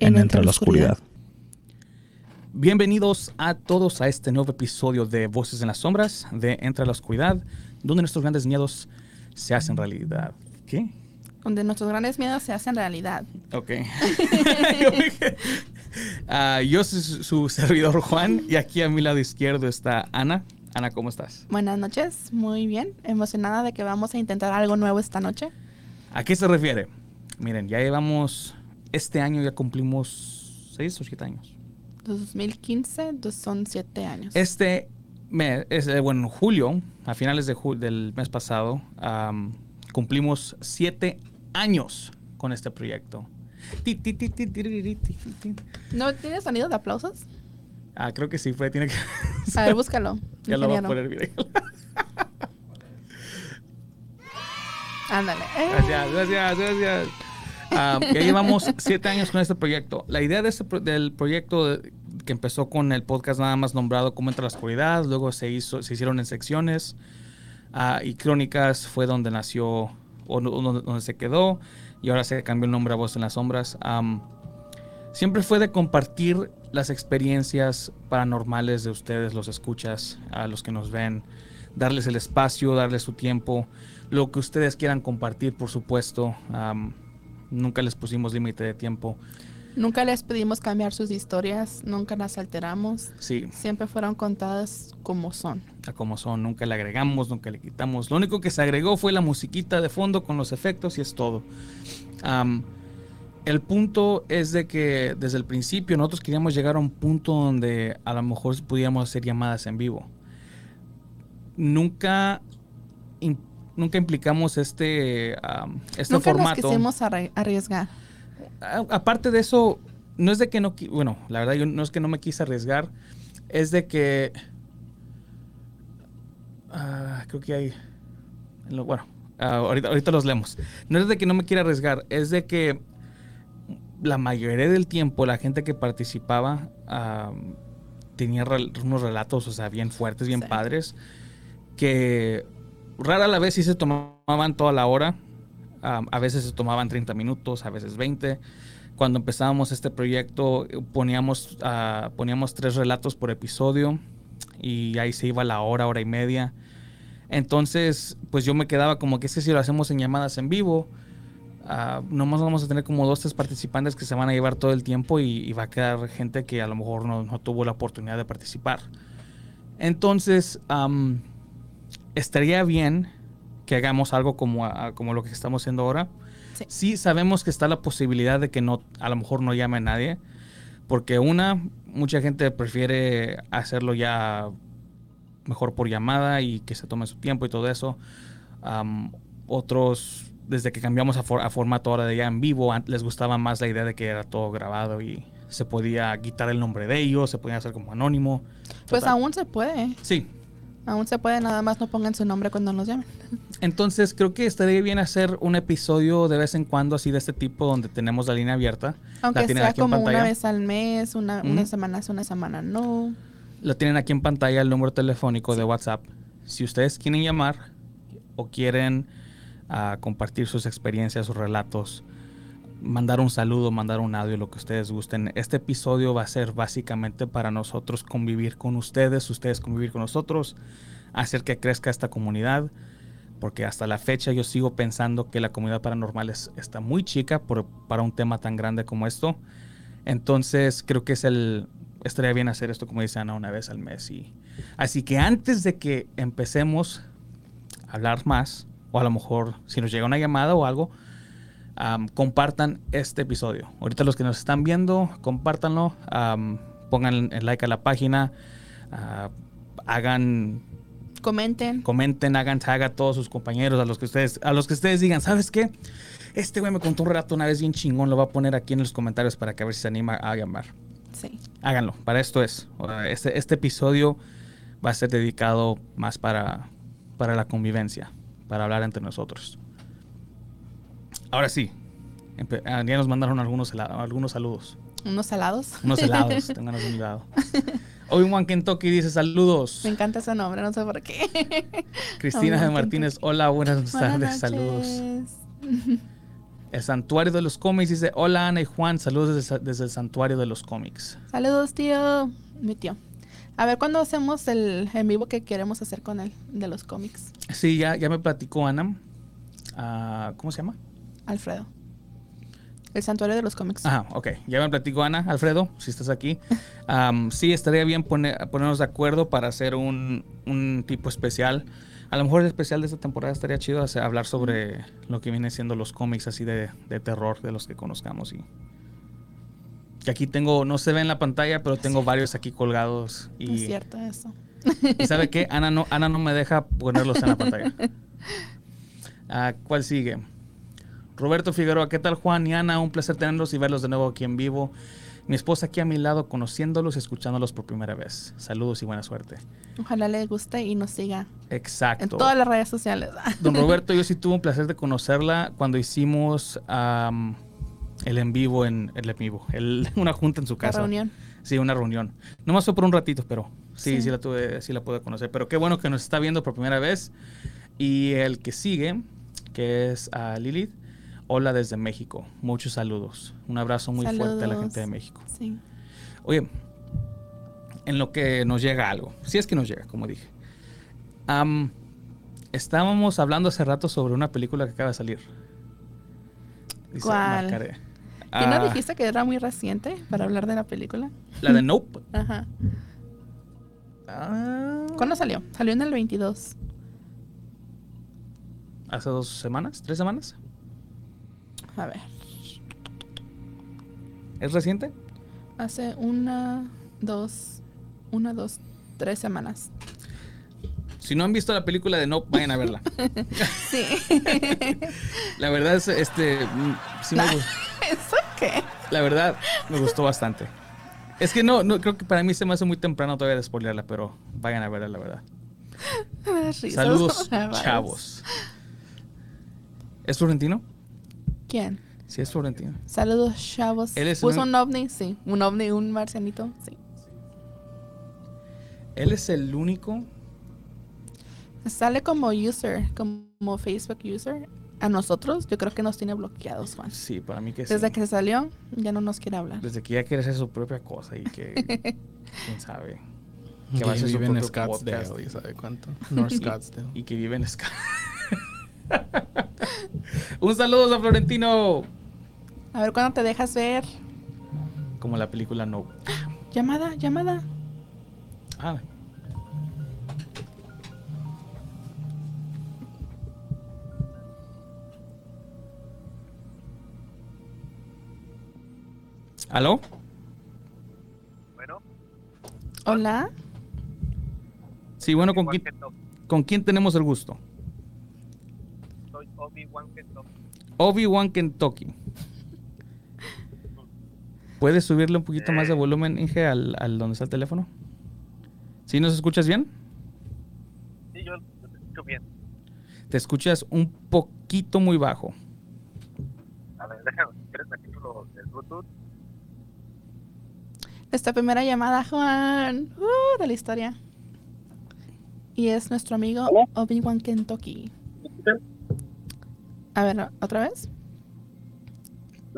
En Entre la Oscuridad. Bienvenidos a todos a este nuevo episodio de Voces en las Sombras de Entre la Oscuridad, donde nuestros grandes miedos se hacen realidad. ¿Qué? Donde nuestros grandes miedos se hacen realidad. Ok. Ah, yo soy su, su servidor Juan y aquí a mi lado izquierdo está Ana. Ana, ¿cómo estás? Buenas noches, muy bien. Emocionada de que vamos a intentar algo nuevo esta noche. ¿A qué se refiere? Miren, ya llevamos, este año ya cumplimos seis o siete años. 2015, son 7 años. Este, mes, eh, bueno, julio, a finales de julio, del mes pasado, cumplimos siete años con este proyecto. ¿No tiene sonido de aplausos? Ah, creo que sí, fue, tiene que... A ver, búscalo. ya lo va a poner bien. Ándale. Eh. Gracias, gracias, gracias. Ah, ya llevamos siete años con este proyecto. La idea de este pro- del proyecto que empezó con el podcast nada más nombrado como Entre la Oscuridad, luego se hizo, se hicieron en secciones ah, y Crónicas fue donde nació o donde, donde se quedó y ahora se cambió el nombre a Voz en las Sombras. Am, siempre fue de compartir las experiencias paranormales de ustedes, los escuchas, a los que nos ven, darles el espacio, darles su tiempo, lo que ustedes quieran compartir, por supuesto. Nunca les pusimos límite de tiempo. Nunca les pedimos cambiar sus historias, nunca las alteramos. Sí, Siempre fueron contadas como son. a como son, nunca le agregamos, nunca le quitamos. Lo único que se agregó fue la musiquita de fondo con los efectos y es todo. El punto es de que desde el principio nosotros queríamos llegar a un punto donde a lo mejor pudiéramos hacer llamadas en vivo. Nunca, nunca implicamos este, este nunca formato. nos quisimos arri- arriesgar. A- aparte de eso, no es de que no, bueno, la verdad yo no es que no me quise arriesgar, es de que, ah, creo que hay, bueno, ah, ahorita, ahorita los leemos. No es de que no me quiera arriesgar, es de que la mayoría del tiempo la gente que participaba tenía rel- unos relatos, o sea, bien fuertes, bien Sí. padres, que rara la vez sí se tomaban toda la hora. A veces se tomaban 30 minutos, a veces 20. Cuando empezábamos este proyecto poníamos, ah, poníamos tres relatos por episodio y ahí se iba la hora, hora y media. Entonces, pues yo me quedaba como que es si lo hacemos en llamadas en vivo, ah, nomás vamos a tener como dos, tres participantes que se van a llevar todo el tiempo y, va a quedar gente que a lo mejor no, no tuvo la oportunidad de participar. Entonces, estaría bien que hagamos algo como, a- como lo que estamos haciendo ahora. Sí. Sí. sabemos que está la posibilidad de que no, a lo mejor no llame a nadie, porque una, mucha gente prefiere hacerlo ya mejor por llamada y que se tome su tiempo y todo eso. Am, otros, desde que cambiamos a, for- a formato ahora de ya en vivo, les gustaba más la idea de que era todo grabado y se podía quitar el nombre de ellos, se podía hacer como anónimo. Pues Total. aún se puede. Sí, Aún se puede, nada más no pongan su nombre cuando nos llamen. Entonces creo que estaría bien hacer un episodio de vez en cuando así de este tipo donde tenemos la línea abierta. Aunque tienen sea aquí en como una vez al mes, una, una semana sí, una semana no. Lo tienen aquí en pantalla el número telefónico de WhatsApp. Si ustedes quieren llamar o quieren ah, compartir sus experiencias, sus relatos, mandar un saludo, mandar un audio, lo que ustedes gusten. Este episodio va a ser básicamente para nosotros convivir con ustedes, ustedes convivir con nosotros, hacer que crezca esta comunidad. Porque hasta la fecha yo sigo pensando que la comunidad paranormal es- está muy chica por- para un tema tan grande como esto. Entonces creo que es el, estaría bien hacer esto, como dice Ana, una vez al mes. Y, así que antes de que empecemos a hablar más, o a lo mejor si nos llega una llamada o algo, compartan este episodio. Ahorita los que nos están viendo, compártanlo, pongan el like a la página, ah, hagan Comenten. Comenten, hagan tag a todos sus compañeros, a los que ustedes, a los que ustedes digan, ¿sabes qué? Este güey me contó un rato una vez bien chingón, lo va a poner aquí en los comentarios para que a ver si se anima a llamar. Sí. Háganlo, para esto es. Este, este episodio va a ser dedicado más para, para la convivencia, para hablar entre nosotros. Ahora sí, ah, ya nos mandaron algunos, algunos saludos. Unos salados. Unos helados, tengan un helado. Obi-Wan Kentucky dice saludos. Me encanta ese nombre, no sé por qué. Cristina de Martínez, hola, buenas tardes, saludos. El Santuario de los Cómics dice, hola Ana y Juan, saludos desde, desde el Santuario de los Cómics. Saludos, tío. Mi tío. A ver cuándo hacemos el en vivo que queremos hacer con él, de los cómics. Sí, ya, ya me platicó Ana. Ah, ¿Cómo se llama? Alfredo. El santuario de los cómics. Ajá, ok. Ya me platicó Ana, Alfredo, si estás aquí. Am, sí, estaría bien poner- ponernos de acuerdo para hacer un, un tipo especial. A lo mejor el especial de esta temporada estaría chido hablar sobre lo que viene siendo los cómics así de, de terror de los que conozcamos. Y que aquí tengo, no se ve en la pantalla, pero tengo varios aquí colgados. Es Y, cierto eso. ¿y sabe qué? Ana no, Ana no me deja ponerlos en la pantalla. Ah, ¿Cuál sigue? Roberto Figueroa, ¿qué tal Juan y Ana? Un placer tenerlos y verlos de nuevo aquí en vivo. Mi esposa aquí a mi lado, conociéndolos y escuchándolos por primera vez. Saludos y buena suerte. Ojalá le guste y nos siga en Exacto. todas las redes sociales. Don Roberto, yo sí tuve un placer de conocerla cuando hicimos el en vivo en el en vivo, el- una junta en su La casa. reunión. Sí, una reunión. Nomás fue por un ratito, pero sí, sí, Sí. la tuve, sí la pude conocer. Pero qué bueno que nos está viendo por primera vez. Y el que sigue, que es a Lilith. Hola desde México. Muchos saludos. Un abrazo muy fuerte a la gente de México. Sí. Oye, en lo que nos llega algo, si es que nos llega, como dije. Am, estábamos hablando hace rato sobre una película que acaba de salir. Dice, ¿Cuál? ¿Y no Ah, dijiste que era muy reciente para hablar de la película? La de Nope. Ajá. Ah, ¿Cuándo salió? Salió en el 22. Hace dos semanas, tres semanas. A ver. ¿Es reciente? Hace una, dos, una, dos, tres semanas. Si no han visto la película de Nope, vayan a verla. Sí. La verdad es, este, mm, sí me La- gustó. ¿Eso qué? La verdad, me gustó bastante. Es que no, no, creo que para mí se me hace muy temprano todavía de spoilearla, pero vayan a verla, la verdad. Saludos, chavos. ¿Es florentino? ¿Quién? Sí, es florentino. Saludos, chavos. Él es ¿Puso un- un ovni? Sí. ¿Un ovni, un marcianito? Sí. Él es el único. Sale como user, como Facebook user. A nosotros, yo creo que nos tiene bloqueados, Juan. Sí, para mí que sí. Desde que salió, ya no nos quiere hablar. Desde que ya quiere hacer su propia cosa y que. quién sabe. Que va a hacer su vive en propio Scottsdale, podcast. y sabe cuánto. North Scottsdale. Y que vive en Sky. Un saludo a Florentino. A ver cuándo te dejas ver. Como la película No. Llamada, llamada. Ah. ¿Aló? Bueno, Hola. Sí, bueno, ¿con quién. ¿con quién tenemos el gusto? Obi-Wan Kentucky. ¿Puedes subirle un poquito más de volumen, Inge, al, al donde está el teléfono? ¿Sí nos escuchas bien? Sí, yo lo escucho bien. Te escuchas un poquito muy bajo. A ver, déjame, ¿quieres aquí lo del Bluetooth? Esta primera llamada, Juan. Uh, de la historia. Y es nuestro amigo. Obi-Wan Kentucky. A ver, ¿otra vez?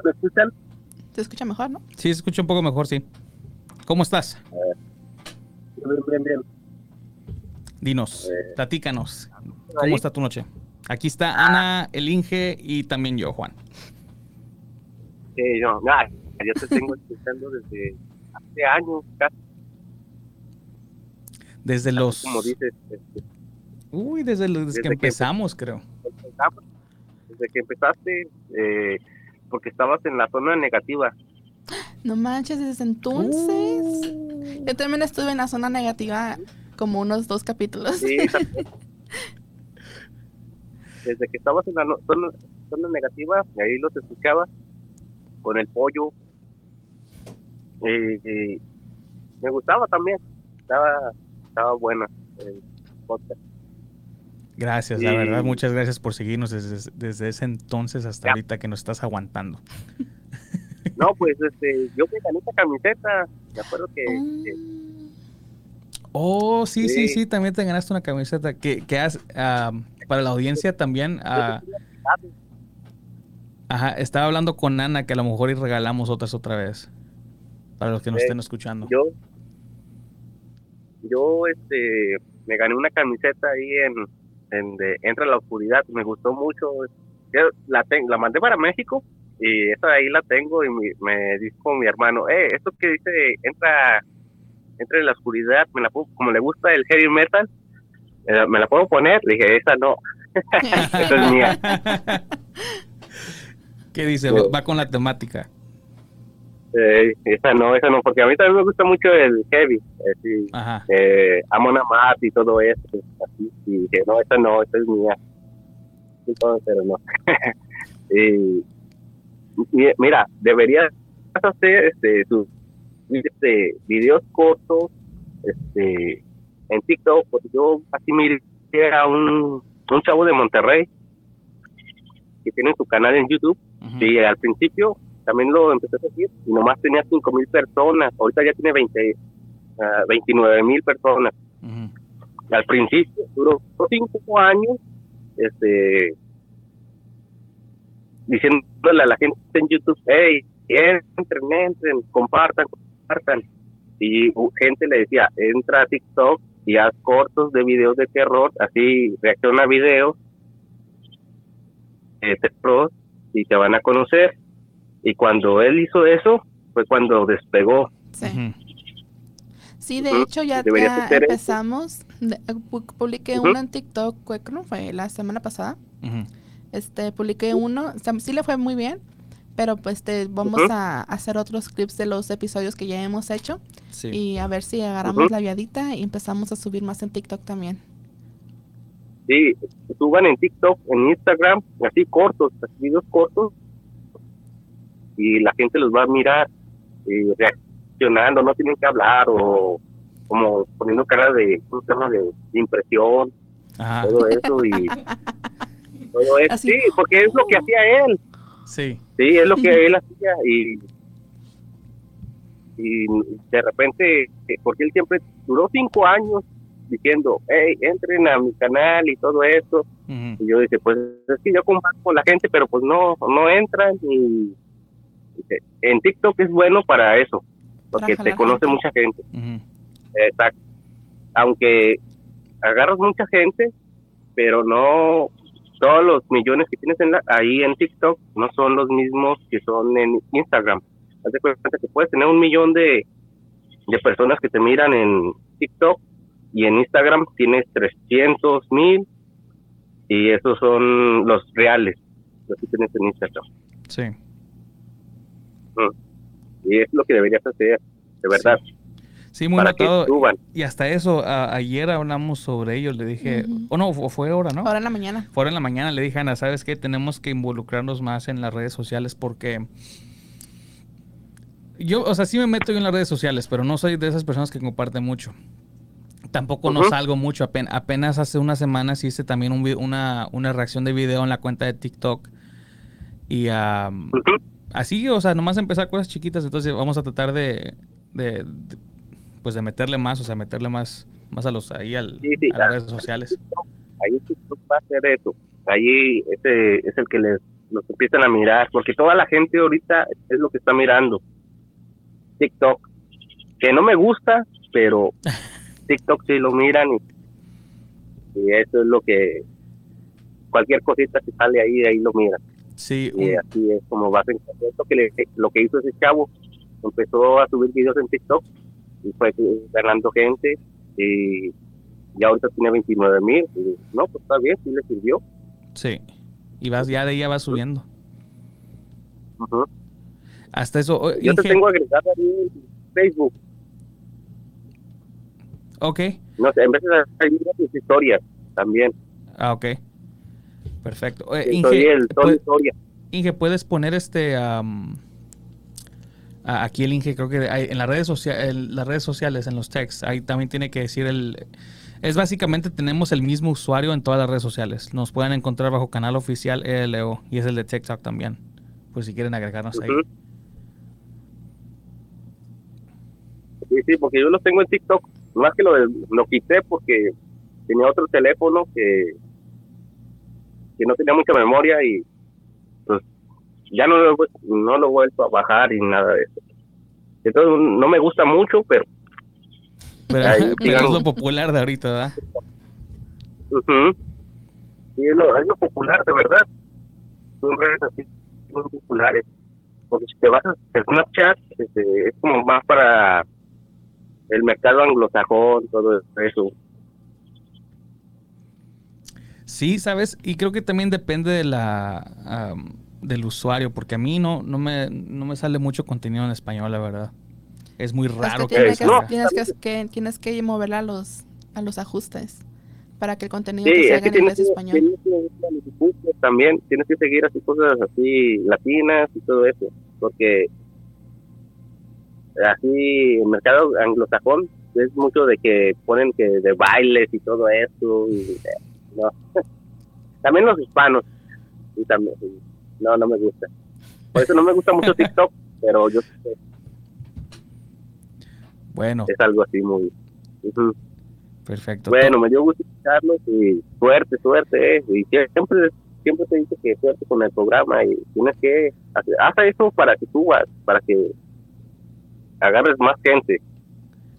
¿Me escuchan? ¿Te escucha mejor, no? Sí, se escucha un poco mejor, sí. ¿Cómo estás? Bien, bien, bien. Dinos, Eh, platícanos. ahí. ¿Cómo está tu noche? Aquí está Ana, el Inge y también yo, Juan. Sí, yo, ah, yo te tengo escuchando desde hace años, casi, Desde los... como dices, este, Uy, desde, los- desde Desde que que- empezamos, creo. empezamos, desde que empezaste, eh, porque estabas en la zona negativa. No manches, desde entonces. Uh. Yo también estuve en la zona negativa como unos dos capítulos. Sí. Desde que estabas en la zona, zona negativa, y ahí los escuchaba con el pollo. Y, y me gustaba también. Estaba, estaba buena el podcast. Gracias, la verdad, muchas gracias por seguirnos desde, desde ese entonces hasta Ya. ahorita que nos estás aguantando. No, pues este, yo me gané esta camiseta. Me acuerdo que, que Mm, Oh, sí, sí, Sí. sí, también te ganaste una camiseta que, que has, ah, para la audiencia también. ah, ajá, estaba hablando con Ana que a lo mejor y regalamos otras otra vez. Para los que nos Eh, estén escuchando. yo, yo este, me gané una camiseta ahí en, en de Entra la Oscuridad. Me gustó mucho. Yo la, ten- la mandé para México y esa ahí la tengo y mi- me dijo mi hermano, eh, esto que dice entra, entra en la oscuridad, me la pongo- como le gusta el heavy metal, eh, me la puedo poner. Le dije, esa no, esa es mía. ¿Qué dice? Va con la temática. Eh, esa no, esa no, porque a mí también me gusta mucho el heavy. eh, sí. Eh, y todo eso. Así, y dije, no, esta no, esta es mía. Pero no. y, mi- mira, deberías hacer este, tus este, videos cortos este, en TikTok, porque yo así miré a un, un chavo de Monterrey que tiene su canal en YouTube y al principio también lo empecé a seguir y nomás tenía 5 mil personas, ahorita ya tiene 20, ah, 29 mil personas. Al principio duró 5 años este, diciéndole a la gente en YouTube, hey, entren, entren, compartan, compartan. Y uh, gente le decía, entra a TikTok y haz cortos de videos de terror, así reacciona a videos de terror y te van a conocer. Y cuando él hizo eso, fue cuando despegó. sí. Sí, de hecho ya, empezamos. de- pu- publiqué uno en TikTok, ¿cuál no fue? La semana pasada. Este, publiqué uno, o sea, sí le fue muy bien, pero pues este, vamos a hacer otros clips de los episodios que ya hemos hecho Sí. y a ver si agarramos la viadita y empezamos a subir más en TikTok también. Sí, suban en TikTok, en Instagram, así cortos, así videos cortos, y la gente los va a mirar y reaccionando, no tienen que hablar o como poniendo cara de, de, de impresión, Ajá. todo eso y todo eso. Así. Sí, porque es lo que hacía él, Sí. sí, es lo que él hacía y y de repente, eh, porque él siempre duró cinco años diciendo, hey, entren a mi canal y todo eso, y yo dije, pues es que yo comparto con la gente, pero pues no, no entran y en TikTok es bueno para eso, porque Para te conoce gente. mucha gente, exacto. Aunque agarras mucha gente, pero no todos los millones que tienes en la- ahí en TikTok no son los mismos que son en Instagram. Haz de cuenta que puedes tener un millón de, de personas que te miran en TikTok y en Instagram tienes 300 mil y esos son los reales, los que tienes en Instagram. Sí. Y es lo que deberías hacer, de verdad, Sí, muy notado. Y hasta eso, a- ayer hablamos sobre ello. Le dije, Ujú. o no, o fue ahora, ¿no? Ahora en la mañana. Fuera en la mañana le dije, Ana, ¿sabes qué? Tenemos que involucrarnos más en las redes sociales porque yo, o sea, sí me meto yo en las redes sociales, pero no soy de esas personas que comparten mucho. Tampoco no Ujú. salgo mucho. apen- apenas hace unas semanas hice también un una, una reacción de video en la cuenta de TikTok. Y. así, o sea, nomás empezar cosas chiquitas. Entonces vamos a tratar de, de- de, pues de meterle más, o sea, meterle más, más a los ahí al, Sí, sí, a las redes sociales. ahí TikTok va a hacer eso. Ahí ese es el que les los empiezan a mirar, porque toda la gente ahorita es lo que está mirando. TikTok, que no me gusta, pero TikTok sí lo miran y, y eso es lo que cualquier cosita que sale ahí, ahí lo miran. Sí, Y un- así es como va a ser. Esto que le- lo que hizo ese chavo, empezó a subir videos en TikTok y fue ganando gente y ya ahorita tiene 29 mil. No, pues está bien, sí le sirvió. sí. Y vas, ya de ahí ya va subiendo. Ujú. Hasta eso. Yo te Inge- tengo agregado ahí en Facebook. Ok. No sé, en vez de hay mis historias también. Ah, ok. Perfecto. Eh, Inge, soy el Tony. Inge, puedes poner este a- aquí el Inge creo que hay, en las redes sociales las redes sociales en los texts ahí también tiene que decir el es básicamente tenemos el mismo usuario en todas las redes sociales. Nos pueden encontrar bajo canal oficial ELO y es el de TikTok también. Pues si quieren agregarnos ahí. Sí, sí, porque yo los tengo en TikTok. Más que lo, lo quité porque tenía otro teléfono que, que no tenía mucha memoria y pues ya no, lo no lo he vuelto a bajar y nada de eso. Entonces no me gusta mucho, pero Pero, Ahí, pero es lo popular de ahorita, ¿verdad? sí, es, lo, es lo popular, de verdad. Son redes así muy populares. Porque si te vas a Snapchat, este, es como más para el mercado anglosajón, todo eso. Sí, sabes, y creo que también depende de la am, del usuario, porque a mí no, no me no me sale mucho contenido en español, la verdad. Es muy raro que que, tienes, que, no. tienes, que, que- tienes que moverla a los, a los ajustes para que el contenido Sí, te es salga que en inglés español. que también, tienes que seguir así cosas así latinas y todo eso, porque así el mercado anglosajón es mucho de que ponen que de bailes y todo eso, y, no. también los hispanos, y también, no, no me gusta. Por eso no me gusta mucho TikTok, pero yo sé Bueno, es algo así muy... perfecto. Bueno, me dio gusto escucharlos y suerte, suerte, eh, y siempre, siempre te dice que suerte con el programa y tienes que hacer, haz eso para que tú vas, para que agarres más gente.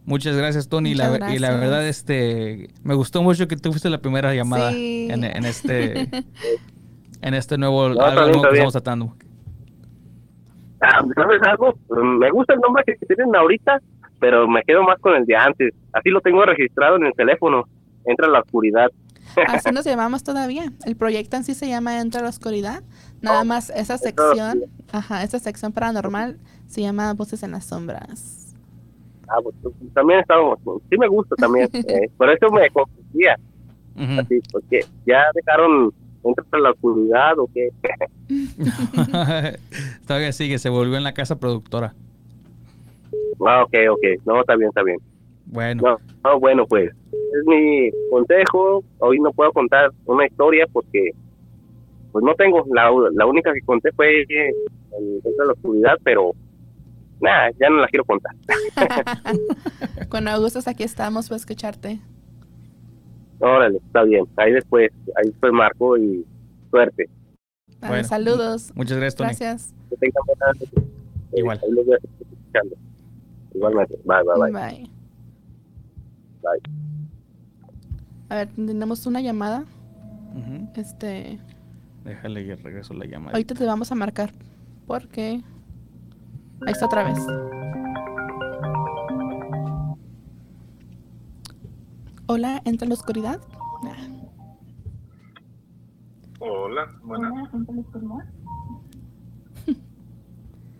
Muchas gracias, Tony. y la, Muchas y la verdad, este, me gustó mucho que tú fuiste la primera llamada Sí. en, en este en este nuevo, No, algo nuevo que estamos tratando. Ah, ¿Sabes algo? Me gusta el nombre que tienen ahorita, pero me quedo más con el de antes. Así lo tengo registrado en el teléfono. Entra la oscuridad. Así nos llamamos todavía. El proyecto en sí se llama Entra a la Oscuridad. Nada más esa sección, ajá, esa sección paranormal se llama Voces en las Sombras. Ah, pues, también estábamos, sí me gusta también. eh, por eso me confundía, Ujú. así, porque ya dejaron entra a la oscuridad o qué. Todavía sigue, se volvió en la casa productora. Ah, ok, ok. No, está bien, está bien. Bueno, No, no, bueno, pues es mi consejo. Hoy no puedo contar una historia porque pues no tengo. La, la única que conté fue eh, el Entra a la oscuridad, pero nada, ya no la quiero contar. Cuando gustes aquí estamos para escucharte. Órale, está bien. Ahí después, ahí después marco y suerte. Vale, Bueno. saludos. muchas gracias, Tony. Gracias. Que tengan buena noche. Igual. Ahí los voy a estar escuchando. Igualmente. Bye, bye, bye. Bye. Bye. A ver, tenemos una llamada. Este, Déjale y regreso la llamada. ahorita te vamos a marcar porque ahí está otra vez. Hola, entra en la oscuridad. Ah, Hola, buenas.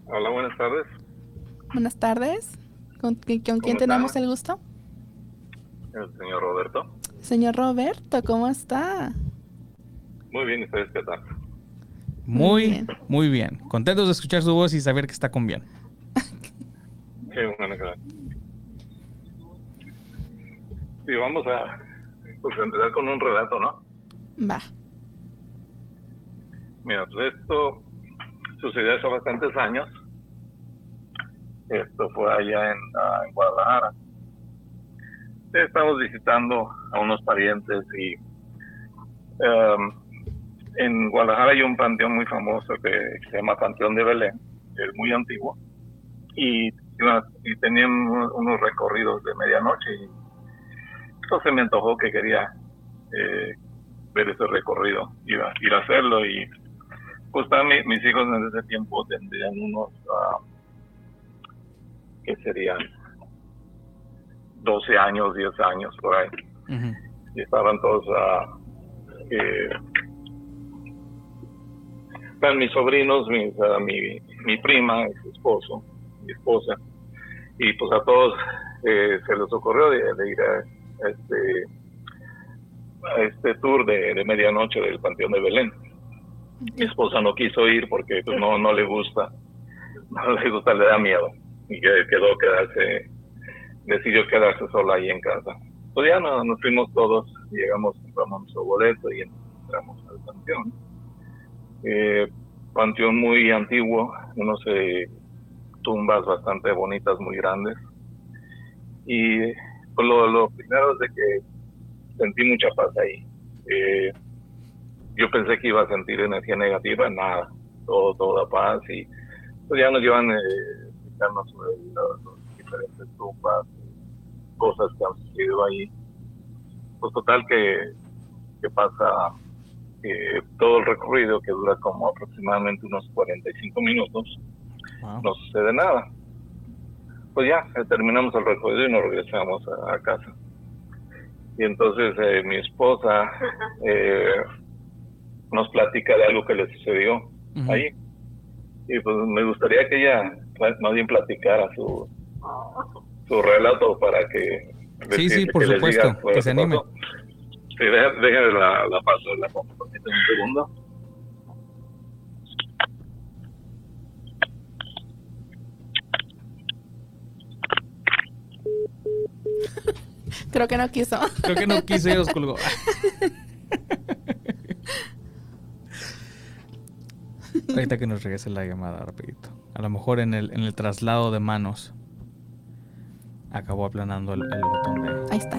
Hola, buenas tardes. Buenas tardes. ¿Con, qui- con quién ¿Cómo tenemos está? el gusto? El señor Roberto. Señor Roberto, ¿cómo está? Muy bien, ¿y ustedes qué tal? Muy, bien. muy bien. Contentos de escuchar su voz y saber que está con bien. Qué bueno Sí, vamos a pues, empezar con un relato, ¿no? Va. Mira, pues esto sucedió hace bastantes años. Esto fue allá en, ah, en Guadalajara. Estamos visitando a unos parientes y em, en Guadalajara hay un panteón muy famoso que se llama Panteón de Belén, que es muy antiguo, y, y tenían unos, recorridos de medianoche y entonces me antojó que quería eh, ver ese recorrido, ir a, ir a hacerlo y pues también mis hijos en ese tiempo tendrían unos, ah, ¿qué serían? 12 años, 10 años por ahí. Y estaban todos, ah, eh, están mis sobrinos, mis, mi, mi prima, su esposo, mi esposa, y pues a todos eh, se les ocurrió de, de ir a, este este tour de, de medianoche del Panteón de Belén. Mi esposa no quiso ir porque pues, no no le gusta, no le gusta, le da miedo y que- quedó quedarse, decidió quedarse sola ahí en casa. Pues ya no- nos fuimos todos, llegamos, compramos nuestro boleto y entramos al panteón. Eh, panteón muy antiguo, unos eh, tumbas bastante bonitas, muy grandes. Y pues, lo, lo primero es de que sentí mucha paz ahí. Eh, yo pensé que iba a sentir energía negativa, nada, todo, toda paz y pues ya nos llevan eh, sobre los diferentes tumbas, cosas que han sucedido ahí. Pues total que pasa eh, todo el recorrido que dura como aproximadamente unos 45 minutos, Wow. no sucede nada. Pues ya, eh, terminamos el recorrido y nos regresamos a, a casa. Y entonces eh, mi esposa eh, nos platica de algo que le sucedió ahí. Y pues me gustaría que ella más bien platicara su, su relato para que... Sí, sí, por supuesto, diga, que se anime. pasó. Sí, deja- déjame la, la paso, la pongo, un segundo. Creo que no quiso. Creo que no quise y los colgó. Ahorita que nos regrese la llamada rapidito. A lo mejor en el, en el traslado de manos acabó aplanando el, el botón de... Ahí está.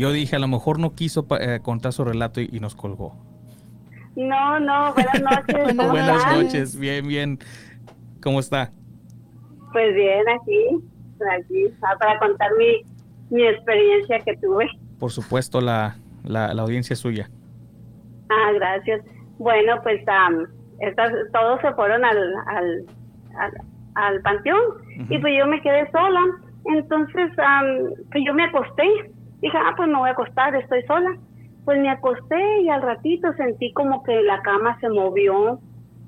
Yo dije, a lo mejor no quiso eh, contar su relato y, y nos colgó. No, no, buenas noches. Buenas noches, bien, bien. ¿Cómo está? Pues bien, aquí, aquí, ah, para contar mi, mi experiencia que tuve. Por supuesto, la, la, la audiencia es suya. Ah, gracias. Bueno, pues estas, todos se fueron al, al, al, al panteón y pues yo me quedé sola. Entonces, pues yo me acosté. Dije, ah, pues me voy a acostar, estoy sola. Pues me acosté y al ratito sentí como que la cama se movió,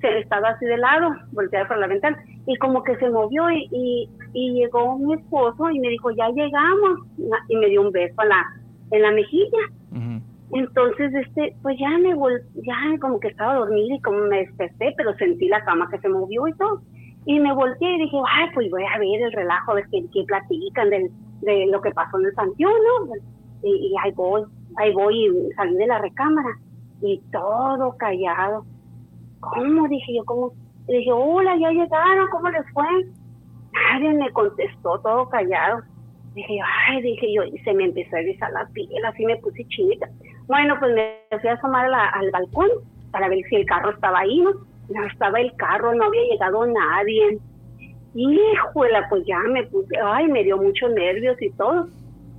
se estaba así de lado, volteada por la ventana, y como que se movió y, y, y llegó mi esposo y me dijo, ya llegamos, y me dio un beso en la, en la mejilla. Entonces, este, pues ya me vol ya como que estaba dormida y como me desperté, pero sentí la cama que se movió y todo. Y me volteé y dije, ay, pues voy a ver el relajo, a ver qué, qué platican del, de lo que pasó en el panteón, ¿no? Y, ahí voy, ahí voy y salí de la recámara y todo callado. ¿Cómo? Dije yo, ¿cómo? Y dije, hola, ya llegaron, ¿cómo les fue? Nadie me contestó, todo callado. Dije yo, ay, dije yo, y se me empezó a erizar la piel, así me puse chinita. Bueno, pues me fui a asomar a la- al balcón para ver si el carro estaba ahí, ¿no? No estaba el carro, no había llegado nadie. Híjole, pues ya me puse, ay, me dio muchos nervios y todo.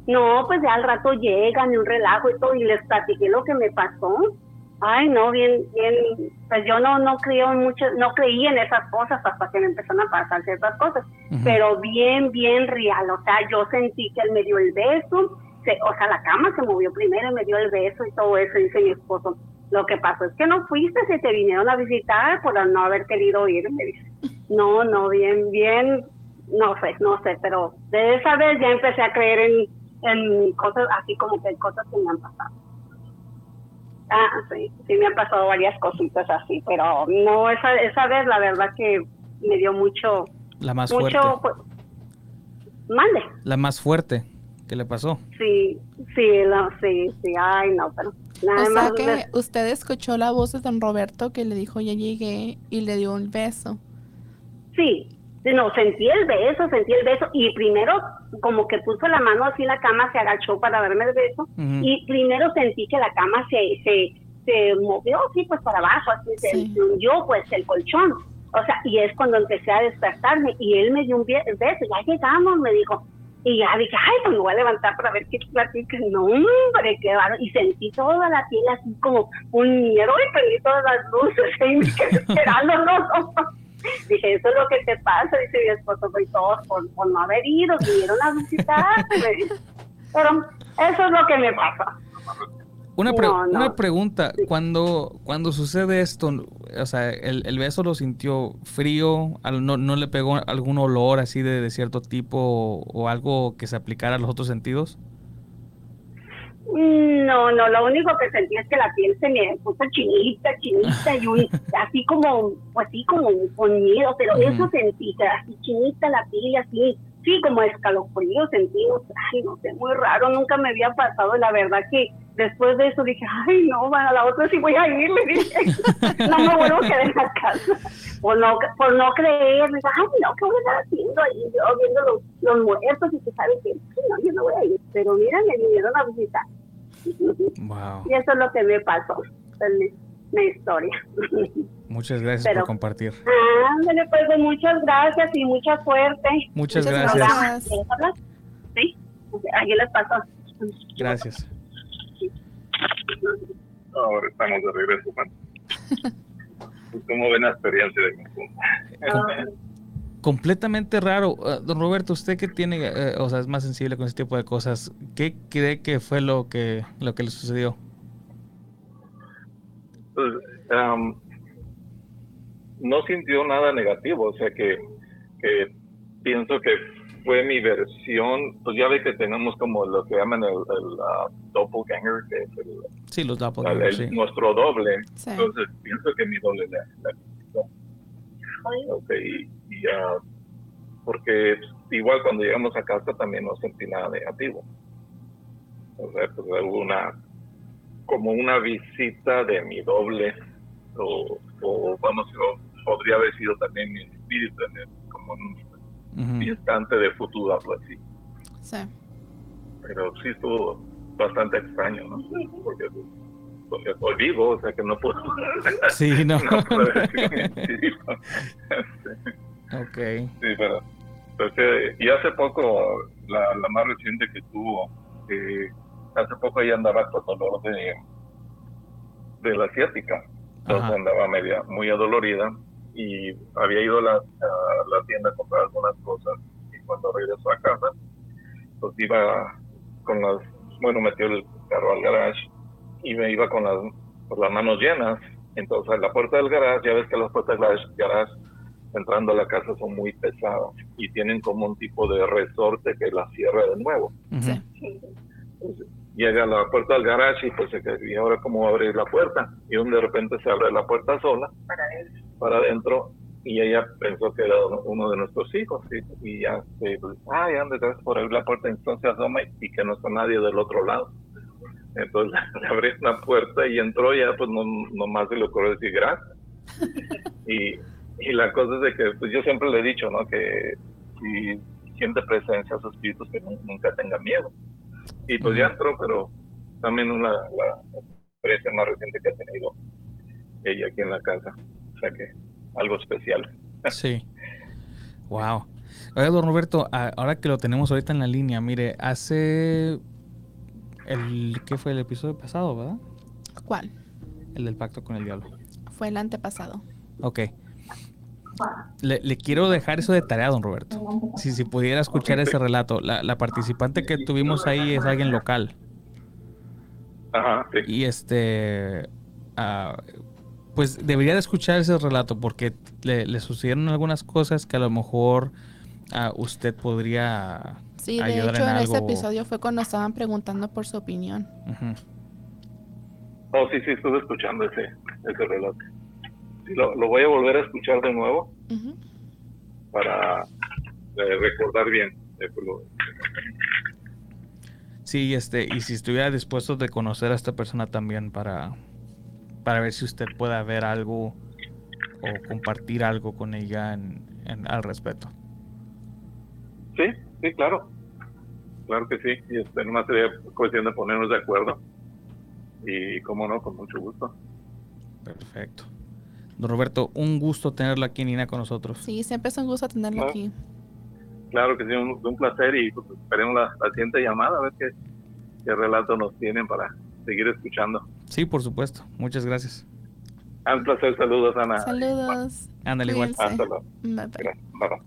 No, pues ya al rato llegan y un relajo y todo, y les platiqué lo que me pasó. Ay, no, bien, bien, pues yo no, no creo en mucho, no creí en esas cosas hasta que me empezaron a pasar ciertas cosas, pero bien, bien real, o sea, yo sentí que él me dio el beso, se- o sea, la cama se movió primero y me dio el beso y todo eso, dice mi esposo. Lo que pasó es que no fuiste, se te vinieron a visitar por no haber querido ir, me dice. No, no, bien, bien, no sé, no sé, pero de esa vez ya empecé a creer en, en cosas así como que cosas que me han pasado. Ah, sí, sí me han pasado varias cositas así, pero no, esa, esa vez la verdad que me dio mucho, La más mucho, fuerte. pues, mande, La más fuerte. ¿Qué le pasó? sí, sí, no, sí, sí, ay no, pero nada O sea más, que usted escuchó la voz de don Roberto que le dijo ya llegué y le dio un beso. Sí, no, sentí el beso, sentí el beso y primero como que puso la mano así en la cama, se agachó para darme el beso y primero sentí que la cama se, se, se movió así pues para abajo, así se, Sí. se hundió pues el colchón. O sea, y es cuando empecé a despertarme y él me dio un beso, ya llegamos, me dijo. Y ya dije, ay, pues me voy a levantar para ver qué platica. No, hombre, qué bárbaro. Y sentí toda la piel así como un miedo y prendí todas las luces y me quedé esperando, no, no. Dije, eso es lo que te pasa, dice mi esposo, y todos por, por no haber ido, vinieron a visitarte. me dice. Pero eso es lo que me pasa. Una, pre- No, no. una pregunta, cuando, cuando sucede esto, o sea, el, el beso lo sintió frío, no, no le pegó algún olor así de, de cierto tipo o, o algo que se aplicara a los otros sentidos. Mm, No, no, lo único que sentí es que la piel se me puso chinita, chinita y un, así como, pues sí, como miedo, pero eso sentí, así chinita la piel, así, sí, como escalofrío sentí, o sea, ay, no sé, muy raro, nunca me había pasado, la verdad que después de eso dije, ay, no, van a la otra sí voy a ir, le dije, no me vuelvo a quedar en la casa, por no, por no creer, dije, ay, no, ¿qué voy a estar haciendo ahí? Yo viendo los, los muertos y que sabe que, "Ay, no, yo no voy a ir, pero mira, me vinieron a visitar. Wow. Y eso es lo que me pasó. Mi, historia. Muchas gracias Pero- por compartir. Ándale, pues de muchas gracias y mucha suerte. Muchas Muchas gracias. gracias. ¿Quieres hablar? Sí. Aquí les pasó. Gracias. Ahora estamos de regreso. Juan. ¿Cómo ven la experiencia de conjunto? Completamente raro. Ah, don Roberto, usted que tiene, eh, o sea, es más sensible con ese tipo de cosas, ¿qué cree que fue lo que, lo que le sucedió? Am, no sintió nada negativo, o sea que, que pienso que fue mi versión, pues ya ve que tenemos como lo que llaman el, el ah, doppelganger, que es el, Sí, los el- doppelgangers, el- sí. nuestro doble. Sí. Entonces pienso que mi doble la, la y, y, ah, porque igual cuando llegamos a casa también no sentí nada negativo. O sea, pues hubo una, como una visita de mi doble, o, o vamos, o podría haber sido también mi espíritu, en el- como un Ujú. instante de futuro, algo así. Sí. Pero sí estuvo bastante extraño, ¿no? Porque, porque estoy vivo, o sea que no puedo. Sí, no. no puedo decir sí, ¿no? ok. Sí, pero, y hace poco, la, la más reciente que tuvo, eh, hace poco ella andaba con dolor de, de la ciática, entonces Ajá. andaba media, muy adolorida y había ido a la, a la tienda a comprar algunas cosas y cuando regresó a casa, pues iba con las, bueno, metió el carro al garage y me iba con las, con las manos llenas, entonces a la puerta del garage, ya ves que las puertas del garage, entrando a la casa son muy pesadas y tienen como un tipo de resorte que la cierra de nuevo. Sí. Entonces, llega a la puerta del garage y pues se queda, y ahora cómo abrir la puerta y de repente se abre la puerta sola para adentro. y ella pensó que era uno de nuestros hijos y, y ya se pues, ay ande gracias por abrir la puerta entonces asoma y que no está nadie del otro lado. Entonces le abrí la puerta y entró ya pues no nomás se le ocurrió decir gracias. Y, y la cosa es de que pues yo siempre le he dicho no que si siente presencia sus espíritus que nu- nunca tenga miedo y pues ya entró pero también una la experiencia más reciente que ha tenido ella aquí en la casa o sea que algo especial Sí. Wow. Oiga, don Roberto, ahora que lo tenemos ahorita en la línea, mire, hace el ¿qué fue el episodio pasado, verdad? ¿Cuál? El del pacto con el diablo. Fue el antepasado. Ok. Le, le quiero dejar eso de tarea, don Roberto. Si, si pudiera escuchar ese relato. La, la participante que tuvimos ahí es alguien local. ajá sí Y este. ah, pues debería de escuchar ese relato porque le, le sucedieron algunas cosas que a lo mejor ah, usted podría Sí, de ayudar hecho en en ese episodio fue cuando estaban preguntando por su opinión. Oh, sí, sí, estuve escuchando ese, ese relato. Sí, lo, lo voy a volver a escuchar de nuevo para eh, recordar bien. eh, pues, lo- Sí, este, y si estuviera dispuesto de conocer a esta persona también para, para ver si usted puede ver algo o compartir algo con ella en, en- al respecto. Sí, sí, claro. Claro que sí. Y este, nomás sería cuestión de ponernos de acuerdo. Y cómo no, con mucho gusto. Perfecto. Don Roberto, un gusto tenerlo aquí en Ina con nosotros. Sí, siempre es un gusto tenerlo aquí. Claro que sí, un, un placer y pues, esperemos la, la siguiente llamada a ver qué, qué relato nos tienen para seguir escuchando. Sí, por supuesto. Muchas gracias. Ah, un placer, saludos Ana. Saludos. Ándale igual. Hasta luego. Bye. Bye, bye.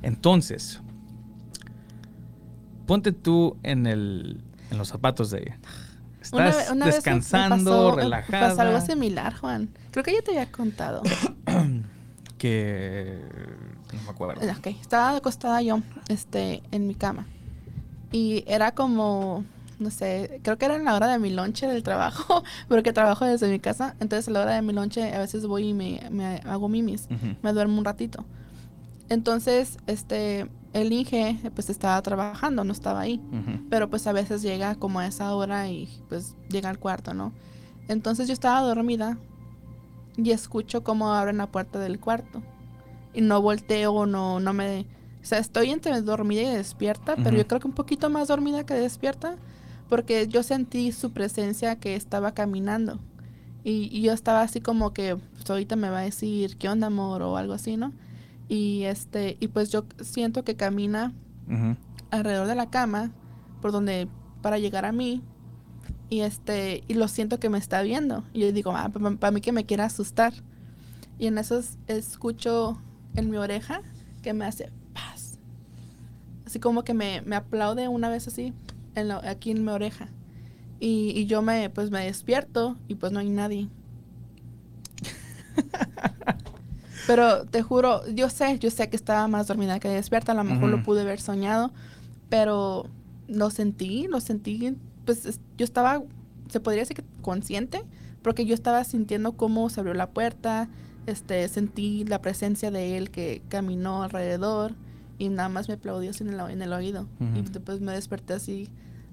Entonces, ponte tú en, el, en los zapatos de ella. Estás una descansando, pasó- relajada. pasó algo similar, Juan. Creo que ya te había contado. Que no me acuerdo. Eh, Ok, estaba acostada yo este, en mi cama. Y era como, no sé, creo que era en la hora de mi lonche del trabajo, porque trabajo desde mi casa. Entonces a la hora de mi lonche a veces voy y me, me hago mimis. Me duermo un ratito. Entonces, este, el Inge pues estaba trabajando, no estaba ahí. Pero pues a veces llega como a esa hora y pues llega al cuarto, ¿no? Entonces yo estaba dormida y escucho cómo abren la puerta del cuarto. Y no volteo, no, no me... O sea, estoy entre dormida y despierta, pero yo creo que un poquito más dormida que despierta, porque yo sentí su presencia que estaba caminando. Y, y yo estaba así como que pues, ahorita me va a decir, ¿qué onda, amor? O algo así, ¿no? Y este, y pues yo siento que camina alrededor de la cama por donde para llegar a mí y este y lo siento que me está viendo. Y yo digo ah, para mí que me quiere asustar y en eso es- escucho en mi oreja que me hace paz. Así como que me, me aplaude una vez así en la- aquí en mi oreja. Y, y yo me pues me despierto y pues no hay nadie Pero te juro, yo sé, yo sé que estaba más dormida que despierta, a lo mejor lo pude haber soñado, pero lo sentí, lo sentí, pues es- yo estaba, se podría decir que consciente, porque yo estaba sintiendo cómo se abrió la puerta, este, sentí la presencia de él que caminó alrededor y nada más me aplaudió en el, en el oído. Y después me desperté así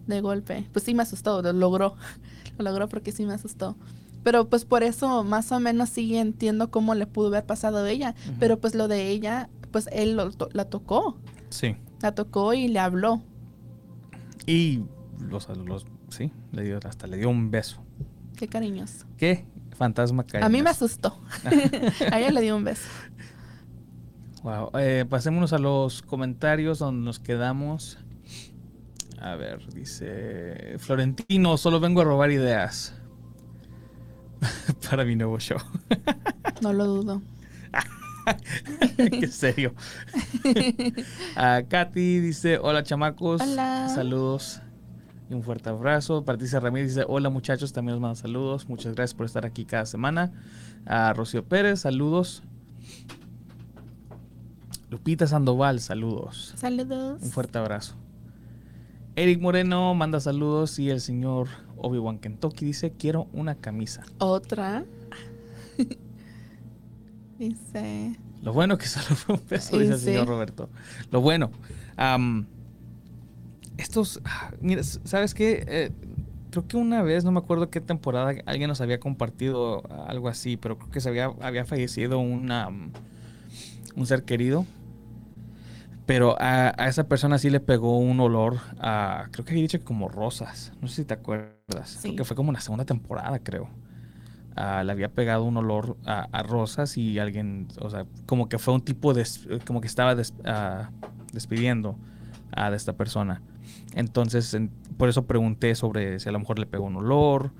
de golpe. Pues sí me asustó, lo logró, lo logró porque sí me asustó. Pero pues por eso más o menos sí entiendo cómo le pudo haber pasado a ella. Pero pues lo de ella, pues él lo to- la tocó. Sí. La tocó y le habló. Y los, los sí, le dio, hasta le dio un beso. Qué cariñoso. ¿Qué? Fantasma A mí me cariñoso. asustó. a ella le dio un beso. Wow. Eh, pasémonos a los comentarios donde nos quedamos. A ver, dice Florentino, solo vengo a robar ideas para mi nuevo show. No lo dudo. Qué serio. Ah, Katy dice, hola chamacos. Hola. Saludos y un fuerte abrazo. Patricia Ramírez dice, hola muchachos, también os mando saludos. Muchas gracias por estar aquí cada semana. A Rocío Pérez, saludos. Lupita Sandoval, saludos. Saludos. Un fuerte abrazo. Eric Moreno manda saludos y el señor Obi-Wan Kentucky dice, quiero una camisa. Otra. Dice. Lo bueno que solo fue un beso, Y dice el señor Roberto. Lo bueno. am, estos, ah, mira, ¿sabes qué? Eh, creo que una vez, no me acuerdo qué temporada, alguien nos había compartido algo así, pero creo que se había, había fallecido una, mm, un ser querido. Pero a, a esa persona sí le pegó un olor a, creo que había dicho que como rosas. No sé si te acuerdas. Creo Sí. que fue como en la segunda temporada, creo. Ah, le había pegado un olor a, a rosas y alguien, o sea, como que fue un tipo de, como que estaba des- ah, despidiendo a de esta persona. Entonces, en- por eso pregunté sobre si a lo mejor le pegó un olor,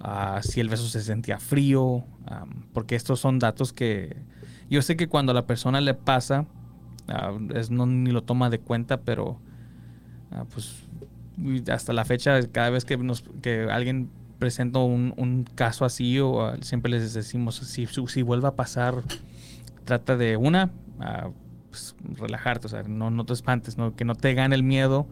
ah, si el beso se sentía frío, am, porque estos son datos que yo sé que cuando a la persona le pasa, ah, es, no ni lo toma de cuenta, pero ah, pues hasta la fecha, cada vez que, nos, que alguien presenta un, un caso así, o ah, siempre les decimos, si, si, vuelve a pasar, trata de una, pues, relajarte, o sea, no, no te espantes, ¿no? que no te gane el miedo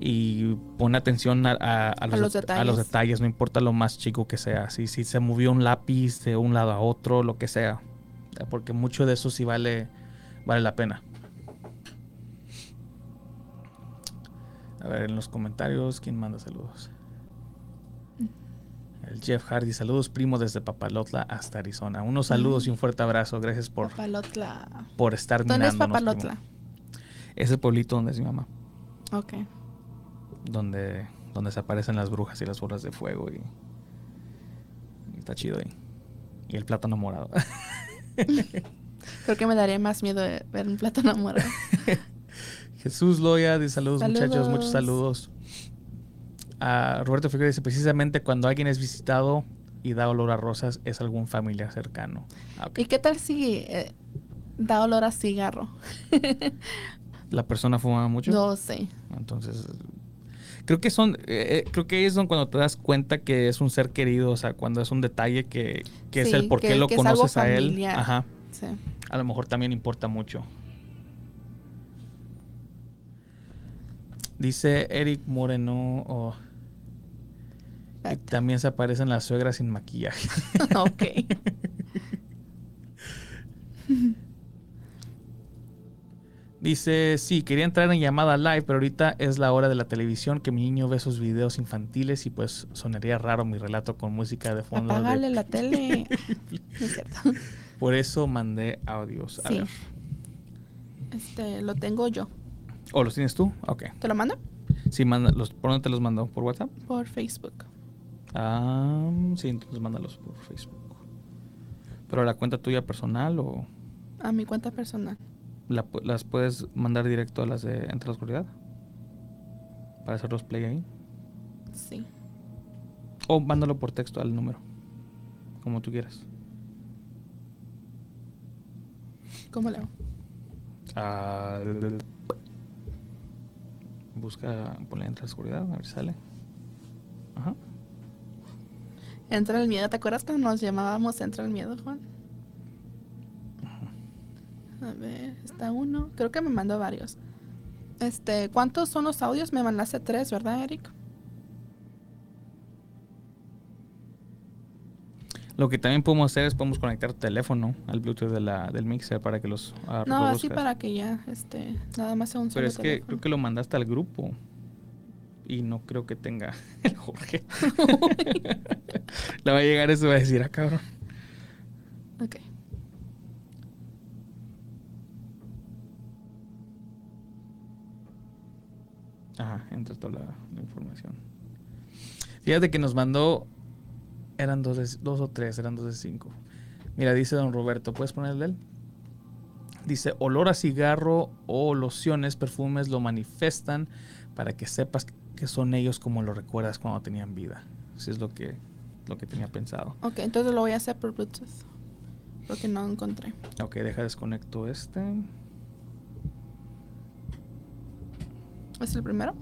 y pon atención a, a- a los, a los detalles. no importa lo más chico que sea, si, si se movió un lápiz de un lado a otro, lo que sea, porque mucho de eso sí vale, vale la pena. A ver, en los comentarios, ¿quién manda saludos? El Jeff Hardy, saludos primo desde Papalotla hasta Arizona. Unos saludos y un fuerte abrazo. Gracias por, Papalotla. por estar ¿Dónde es mirándonos, primo. Papalotla? Es el pueblito donde es mi mamá, Ok. donde, donde se aparecen las brujas y las bolas de fuego y, y está chido ahí. Y el plátano morado. Creo que me daría más miedo ver un plátano morado. Jesús Loya dice saludos, muchachos, muchos Saludos. Ah, Roberto Figueroa dice precisamente cuando alguien es visitado y da olor a rosas es algún familiar cercano. Ah. ¿Y qué tal si eh, da olor a cigarro? La persona fuma mucho. No sé. Entonces, Creo que son, eh, eh, creo que es cuando te das cuenta que es un ser querido, o sea, cuando es un detalle que, que es el por qué lo conoces a él. Ajá. Sí. A lo mejor también importa mucho. Dice Eric Moreno oh, también se aparecen las suegras sin maquillaje. ok. Dice, sí, quería entrar en llamada live, pero ahorita es la hora de la televisión que mi niño ve sus videos infantiles y pues sonaría raro mi relato con música de fondo. de- Apágale la tele. No es cierto. Por eso mandé audios. A Sí. ver. Este, lo tengo yo. ¿O los tienes tú? Ok. ¿Te lo mando? Sí, manda, los, ¿por dónde te los mandó? ¿Por WhatsApp? Por Facebook. Ah, sí, entonces mándalos por Facebook. ¿Pero la cuenta tuya personal o A mi cuenta personal. la las puedes mandar directo a las de Entre la Oscuridad? Para hacer los play ahí. Sí. O mándalo por texto al número. Como tú quieras. ¿Cómo le hago? Ah, busca, ponle Entre la Oscuridad, a ver si sale. Ajá. Entra el miedo. ¿Te acuerdas cuando nos llamábamos Entra el miedo, Juan? A ver, está uno. Creo que me mandó varios. Este, ¿cuántos son los audios? Me mandaste tres, ¿verdad, Eric? Lo que también podemos hacer es podemos conectar tu teléfono al Bluetooth de la, del mixer para que los ah, No, así para que ya, este, nada más sea un Pero solo es que teléfono. creo que lo mandaste al grupo. Y no creo que tenga el Jorge. Le va a llegar eso y va a decir, ah, cabrón. Ok. Ajá, entra toda la, la información. Fíjate que nos mandó. Eran dos, de- dos o tres, eran dos de cinco. Mira, dice don Roberto, ¿puedes ponerle él? Dice, olor a cigarro o lociones, perfumes lo manifestan para que sepas que son ellos como lo recuerdas cuando tenían vida. Eso es lo que, lo que tenía pensado. Ok, entonces lo voy a hacer por Bluetooth. Porque no encontré. Ok, deja desconecto este. ¿Es el primero?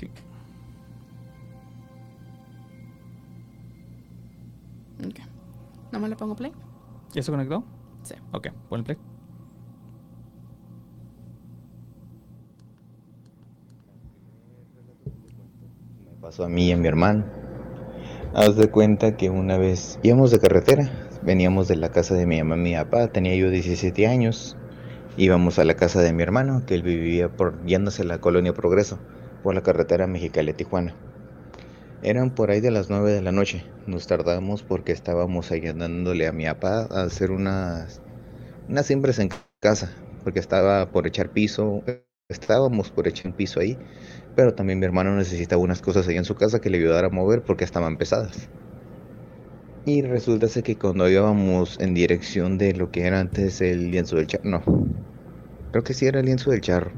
Sí. Ok. ¿No me le pongo play? ¿Ya se conectó? Sí. Ok, pon el play. Me pasó a mí y a mi hermano. Haz de cuenta que una vez íbamos de carretera, veníamos de la casa de mi mamá y mi papá, tenía yo 17 años, íbamos a la casa de mi hermano, que él vivía por yéndose a la colonia Progreso, por la carretera Mexicali a Tijuana. Eran por ahí de las 9 de la noche, nos tardamos porque estábamos ayudándole a mi papá a hacer unas, unas siembras en casa, porque estaba por echar piso, estábamos por echar piso ahí pero también mi hermano necesitaba unas cosas ahí en su casa que le ayudara a mover porque estaban pesadas. Y resulta que cuando íbamos en dirección de lo que era antes el lienzo del charro, no, creo que sí era el lienzo del charro.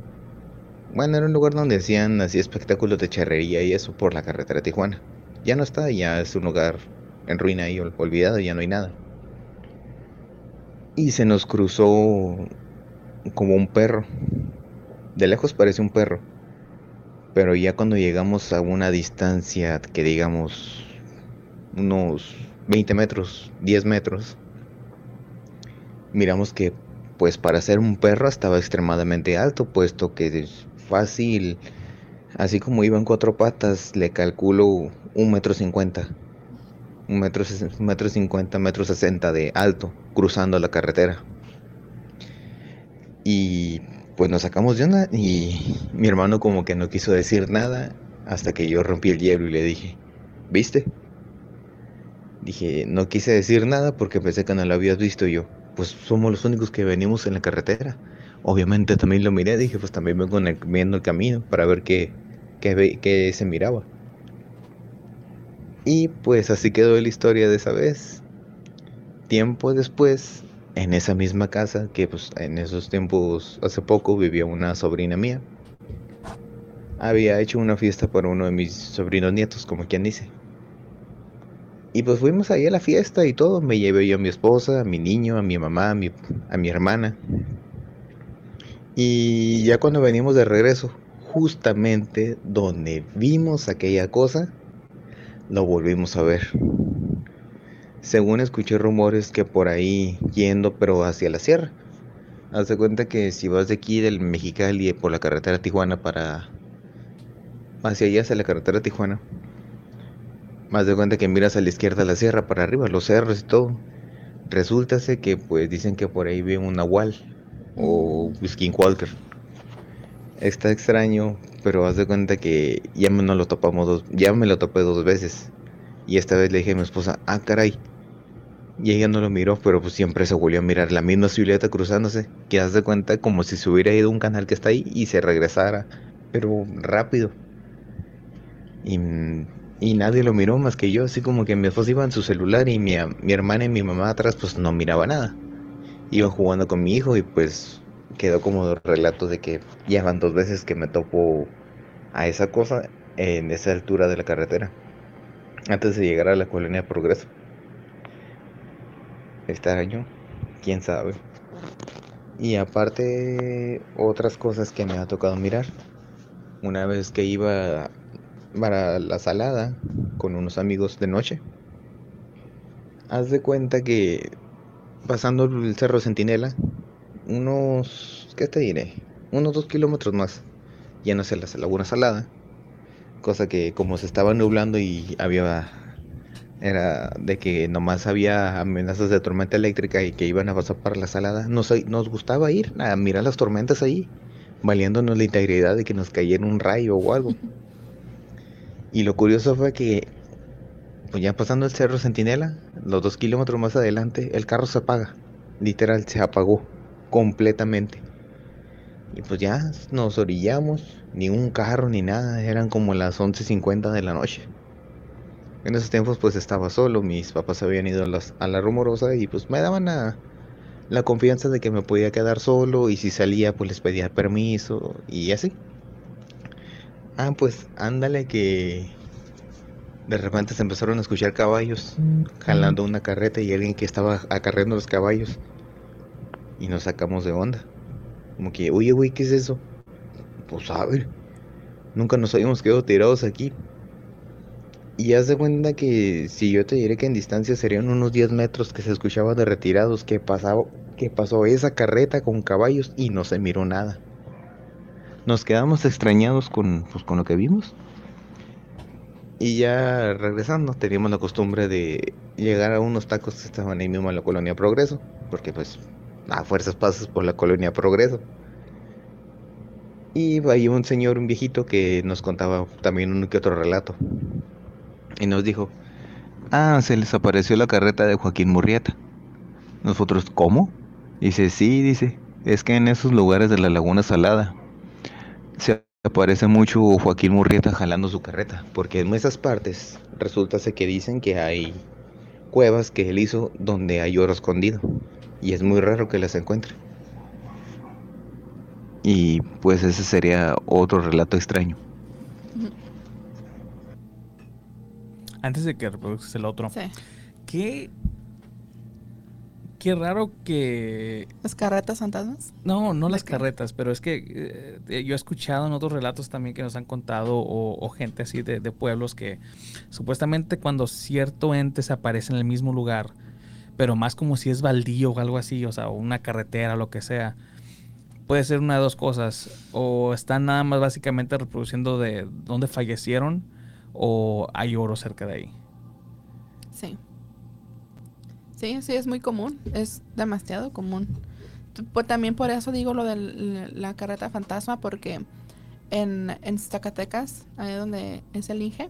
Bueno, era un lugar donde hacían así espectáculos de charrería y eso por la carretera de Tijuana. Ya no está, ya es un lugar en ruina y ol- olvidado, ya no hay nada. Y se nos cruzó como un perro. De lejos parece un perro. Pero ya cuando llegamos a una distancia que digamos unos 20 metros, 10 metros, miramos que pues para ser un perro estaba extremadamente alto, puesto que fácil, así como iba en cuatro patas, le calculo un metro cincuenta, un metro, metro cincuenta, metro sesenta de alto, cruzando la carretera. Y pues nos sacamos de onda y mi hermano como que no quiso decir nada hasta que yo rompí el hielo y le dije, ¿viste? Dije, no quise decir nada porque pensé que no lo habías visto y yo. Pues somos los únicos que venimos en la carretera. Obviamente también lo miré, dije, pues también vengo en el- viendo el camino para ver qué, qué, qué se miraba. Y pues así quedó la historia de esa vez. Tiempo después, en esa misma casa, que pues en esos tiempos, hace poco, vivía una sobrina mía. Había hecho una fiesta para uno de mis sobrinos nietos, como quien dice. Y pues fuimos ahí a la fiesta y todo. Me llevé yo a mi esposa, a mi niño, a mi mamá, a mi, a mi hermana. Y ya cuando venimos de regreso, justamente donde vimos aquella cosa, lo volvimos a ver. Según escuché rumores que por ahí yendo, pero hacia la sierra. Haz de cuenta que si vas de aquí del Mexicali por la carretera Tijuana para hacia allá, hacia la carretera Tijuana, más de cuenta que miras a la izquierda la sierra para arriba, los cerros y todo. Resulta que pues dicen que por ahí vive un nahual o skinwalker. Está extraño, pero haz de cuenta que ya me no lo topamos dos, ya me lo topé dos veces. Y esta vez le dije a mi esposa, ah caray. Y ella no lo miró, pero pues siempre se volvió a mirar la misma silueta cruzándose. Que haz de cuenta como si se hubiera ido un canal que está ahí y se regresara. Pero rápido. Y y nadie lo miró más que yo, así como que mi esposa iba en su celular y mi, mi hermana y mi mamá atrás pues no miraba nada. Iban jugando con mi hijo y pues quedó como relato de que ya van dos veces que me topo a esa cosa en esa altura de la carretera. Antes de llegar a la colonia Progreso. Este año, quién sabe. Y aparte, otras cosas que me ha tocado mirar. Una vez que iba para la salada con unos amigos de noche. Haz de cuenta que pasando el Cerro Centinela, unos, ¿qué te diré? Unos dos kilómetros más, ya no sé, la laguna salada. Cosa que como se estaba nublando y había, era de que nomás había amenazas de tormenta eléctrica y que iban a pasar para la salada, nos, nos gustaba ir a mirar las tormentas ahí, valiéndonos la integridad de que nos cayera un rayo o algo. Y lo curioso fue que, pues ya pasando el cerro Centinela, los dos kilómetros más adelante, el carro se apaga. Literal, se apagó completamente. Y pues ya nos orillamos, ni un carro ni nada, eran como las 11.50 de la noche. En esos tiempos pues estaba solo, mis papás habían ido a, la rumorosa y pues me daban la confianza de que me podía quedar solo y si salía pues les pedía permiso y así. Ah, pues ándale que de repente se empezaron a escuchar caballos jalando una carreta y alguien que estaba acarreando los caballos. Y nos sacamos de onda. Como que, oye, güey, ¿qué es eso? Pues a ver, nunca nos habíamos quedado tirados aquí. Y haz de cuenta que si yo te diré que en distancia serían unos 10 metros que se escuchaba de retirados que pasaba, que pasó esa carreta con caballos y no se miró nada nos quedamos extrañados con, pues, con lo que vimos. Y ya regresando, teníamos la costumbre de llegar a unos tacos que estaban ahí mismo en la colonia Progreso, porque pues a fuerzas pasas por la colonia Progreso. Y ahí un señor, un viejito, que nos contaba también un que otro relato. Y nos dijo, ah, se les apareció la carreta de Joaquín Murrieta. Nosotros, ¿cómo? Dice, sí, dice, es que en esos lugares de la Laguna Salada aparece mucho Joaquín Murrieta jalando su carreta, porque en esas partes resulta que dicen que hay cuevas que él hizo donde hay oro escondido y es muy raro que las encuentre. Y pues ese sería otro relato extraño. Antes de que reproduzcas el otro, ¿qué qué raro que... ¿Las carretas fantasmas? No, no las carretas, pero es que eh, yo he escuchado en otros relatos también que nos han contado o, gente así de, pueblos que supuestamente cuando cierto ente se aparece en el mismo lugar, pero más como si es baldío o algo así, o sea, una carretera o lo que sea, puede ser una de dos cosas, o están nada más básicamente reproduciendo de dónde fallecieron o hay oro cerca de ahí. Sí. Sí, sí, es muy común, es demasiado común. Pues también por eso digo lo de la carreta fantasma, porque en, en Zacatecas, ahí donde es el Inge,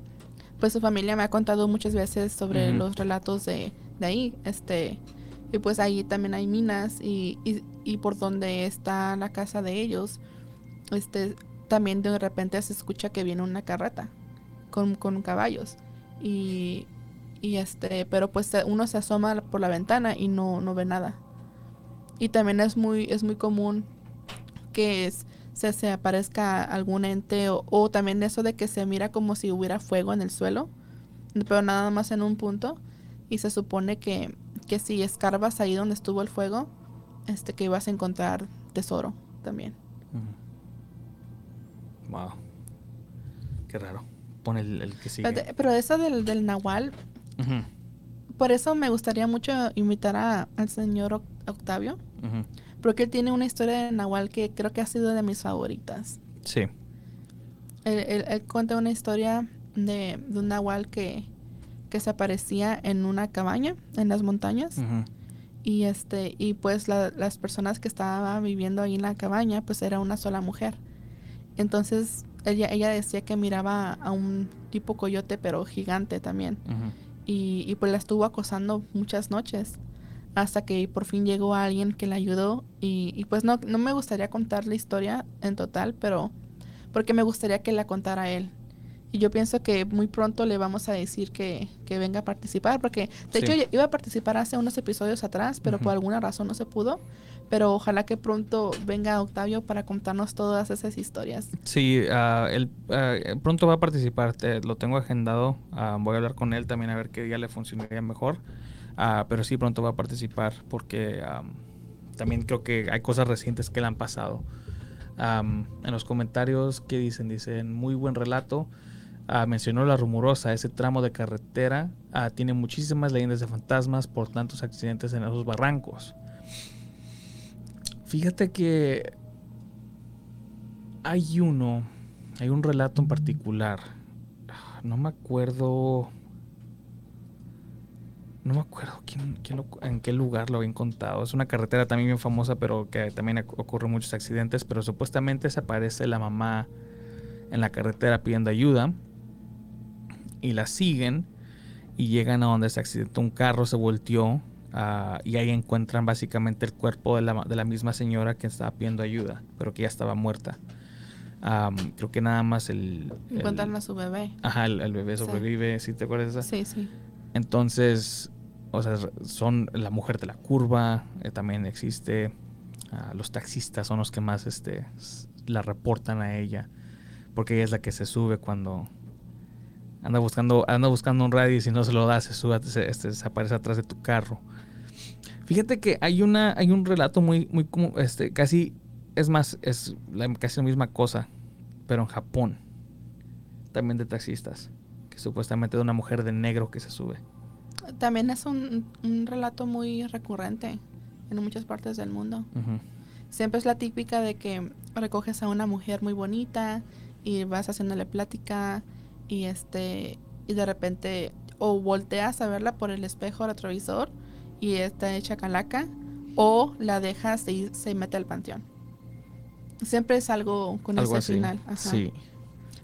pues su familia me ha contado muchas veces sobre los relatos de, de, ahí, este, y pues ahí también hay minas y, y, y, por donde está la casa de ellos, este, también de repente se escucha que viene una carreta con, con caballos y, y este, pero pues uno se asoma por la ventana y no, no ve nada. Y también es muy, es muy común que se, se, aparezca algún ente o, también eso de que se mira como si hubiera fuego en el suelo, pero nada más en un punto. Y se supone que, que si escarbas ahí donde estuvo el fuego, este que ibas a encontrar tesoro también. Wow. Qué raro. Pon el, el que sigue. Pero, pero eso del, del Nahual, Por eso me gustaría mucho invitar a- al señor Oc- Octavio, porque él tiene una historia de Nahual que creo que ha sido de mis favoritas. Sí. Él, él- él cuenta una historia de, de un Nahual que, que se aparecía en una cabaña en las montañas. Y este, y pues la- las personas que estaban viviendo ahí en la cabaña, pues era una sola mujer. Entonces ella, ella decía que miraba a un tipo coyote, pero gigante también. Ujú. Y, y pues la estuvo acosando muchas noches. Hasta que por fin llegó alguien que la ayudó. Y, y pues no, no me gustaría contar la historia en total, pero porque me gustaría que la contara él. Y yo pienso que muy pronto le vamos a decir que, que venga a participar, porque de Sí. hecho iba a participar hace unos episodios atrás, pero por alguna razón no se pudo. Pero ojalá que pronto venga Octavio para contarnos todas esas historias. Sí, ah, pronto va a participar, te- lo tengo agendado, ah, voy a hablar con él también a ver qué día le funcionaría mejor, pero sí pronto va a participar porque am, también creo que hay cosas recientes que le han pasado. En los comentarios que dicen, dicen muy buen relato, mencionó la rumorosa, ese tramo de carretera tiene muchísimas leyendas de fantasmas por tantos accidentes en esos barrancos. Fíjate que hay uno, hay un relato en particular. Ah, No me acuerdo. No me acuerdo quién, quién lo- en qué lugar lo habían contado. Es una carretera también bien famosa, pero que también ocurren muchos accidentes. Pero supuestamente se aparece la mamá en la carretera pidiendo ayuda. Y la siguen. Y llegan a donde se accidentó un carro, se volteó. Ah, y ahí encuentran básicamente el cuerpo de la, de la misma señora que estaba pidiendo ayuda, pero que ya estaba muerta. Am, creo que nada más el. el- Encuentran a su bebé. Ajá, el, el bebé sobrevive, ¿sí te acuerdas de esa? Sí, sí. Entonces, o sea, son la mujer de la curva, eh, también existe. ah, los taxistas son los que más este, la reportan a ella, porque ella es la que se sube cuando anda buscando, anda buscando un radio y si no se lo da, se sube, se, este, se aparece atrás de tu carro. Fíjate que hay una, hay un relato muy, muy como, este, casi, es más, es la- casi la misma cosa, pero en Japón, también de taxistas, que supuestamente de una mujer de negro que se sube. También es un, un relato muy recurrente en muchas partes del mundo. Siempre es la típica de que recoges a una mujer muy bonita y vas haciéndole plática y este y de repente o volteas a verla por el espejo retrovisor y está hecha calaca o la dejas y se mete al panteón. Siempre es algo con Algo ese así. final. ajá. Sí,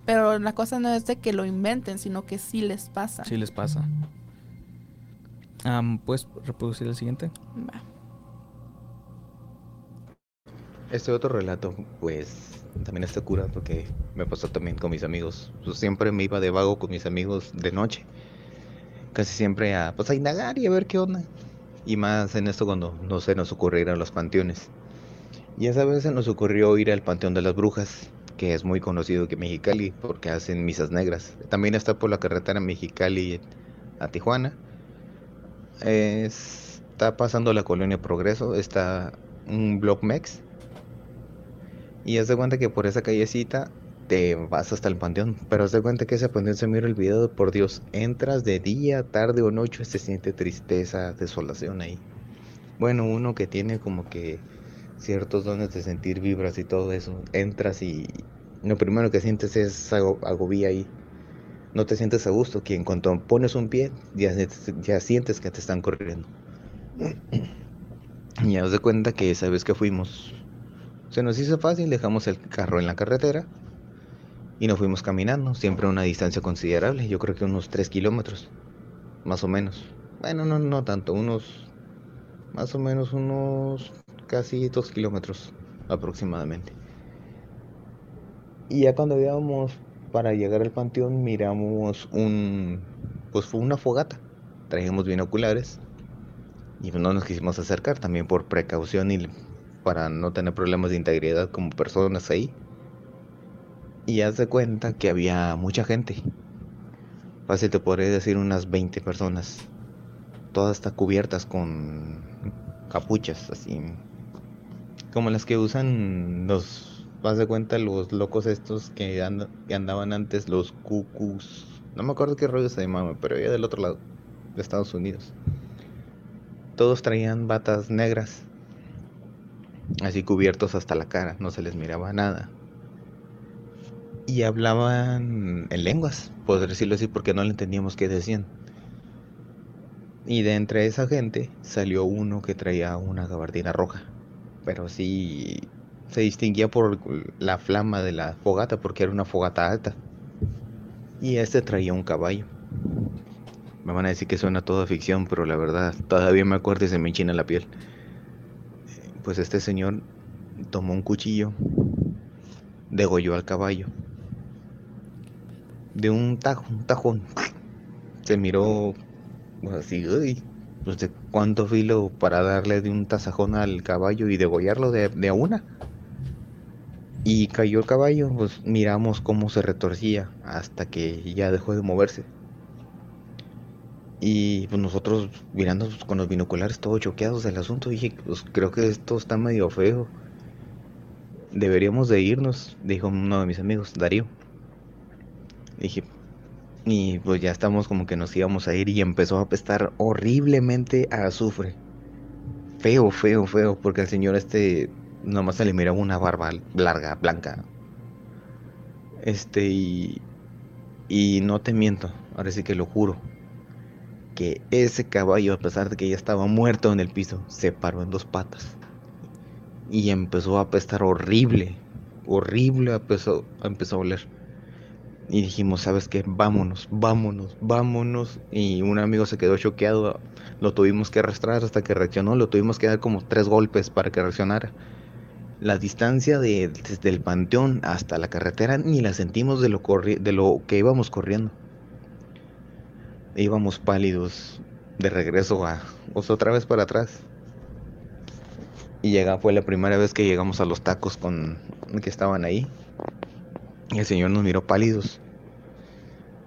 Pero la cosa no es de que lo inventen, sino que sí les pasa. sí les pasa. Am, ¿Puedes reproducir el siguiente? Va. Este otro relato, pues, también está cura porque me pasó también con mis amigos. Pues, siempre me iba de vago con mis amigos de noche. Casi siempre a, pues, a indagar y a ver qué onda. Y más en esto cuando, no sé, nos a los panteones. Y esa vez se nos ocurrió ir al Panteón de las Brujas, que es muy conocido que Mexicali porque hacen misas negras. También está por la carretera Mexicali a Tijuana. Está pasando la colonia Progreso, está un Block Mex. Y haz de cuenta que por esa callecita te vas hasta el panteón. Pero haz de cuenta que ese panteón se mira olvidado, por Dios. Entras de día, tarde o noche, se siente tristeza, desolación ahí. Bueno, uno que tiene como que ciertos dones de sentir vibras y todo eso. Entras y lo primero que sientes es ago- agobía ahí. No te sientes a gusto, que en cuanto pones un pie, ya, ya sientes que te están corriendo. Y haz de cuenta que esa vez que fuimos, se nos hizo fácil, dejamos el carro en la carretera y nos fuimos caminando, siempre a una distancia considerable, yo creo que unos 3 kilómetros, más o menos. Bueno, no, no tanto, unos, más o menos unos casi 2 kilómetros aproximadamente. Y ya cuando íbamos para llegar al panteón, miramos un, pues fue una fogata, traíamos binoculares y no nos quisimos acercar también por precaución y para no tener problemas de integridad como personas ahí. Y haz de cuenta que había mucha gente. Fácil te podría decir unas 20 personas. todas están cubiertas con capuchas, así. Como las que usan los, vas de cuenta, los locos estos que, andaban antes, los cucus. No me acuerdo qué rollo se llamaban, pero ya del otro lado, de Estados Unidos. Todos traían batas negras, así cubiertos hasta la cara, no se les miraba nada. Y hablaban en lenguas, por decirlo así, porque no le entendíamos qué decían. Y de entre esa gente salió uno que traía una gabardina roja, pero sí se distinguía por la flama de la fogata, porque era una fogata alta. Y este traía un caballo. Me van a decir que suena toda ficción, pero la verdad, todavía me acuerdo y se me enchina la piel. Pues este señor tomó un cuchillo, degolló al caballo. De un tajo, un tajón. Se miró pues así, pues de cuánto filo para darle de un tasajón al caballo y degollarlo de, de a una. Y cayó el caballo, pues miramos cómo se retorcía hasta que ya dejó de moverse. Y pues nosotros mirando pues, con los binoculares todos choqueados del asunto, dije, pues creo que esto está medio feo. Deberíamos de irnos, dijo uno de mis amigos, Darío. Dije, y pues ya estamos como que nos íbamos a ir y empezó a apestar horriblemente a azufre. Feo, feo, feo, porque al señor este nomás se le miraba una barba larga, blanca. Este y... Y no te miento, ahora sí que lo juro que ese caballo, a pesar de que ya estaba muerto en el piso, se paró en dos patas. Y empezó a apestar horrible. Horrible empezó, empezó a oler. Y dijimos, ¿sabes qué? Vámonos, vámonos, vámonos. Y un amigo se quedó choqueado. Lo tuvimos que arrastrar hasta que reaccionó. Lo tuvimos que dar como tres golpes para que reaccionara. La distancia de, desde el panteón hasta la carretera ni la sentimos de lo, de lo que íbamos corriendo íbamos pálidos de regreso a pues, otra vez para atrás. Y llega, fue la primera vez que llegamos a los tacos con que estaban ahí. El señor nos miró pálidos.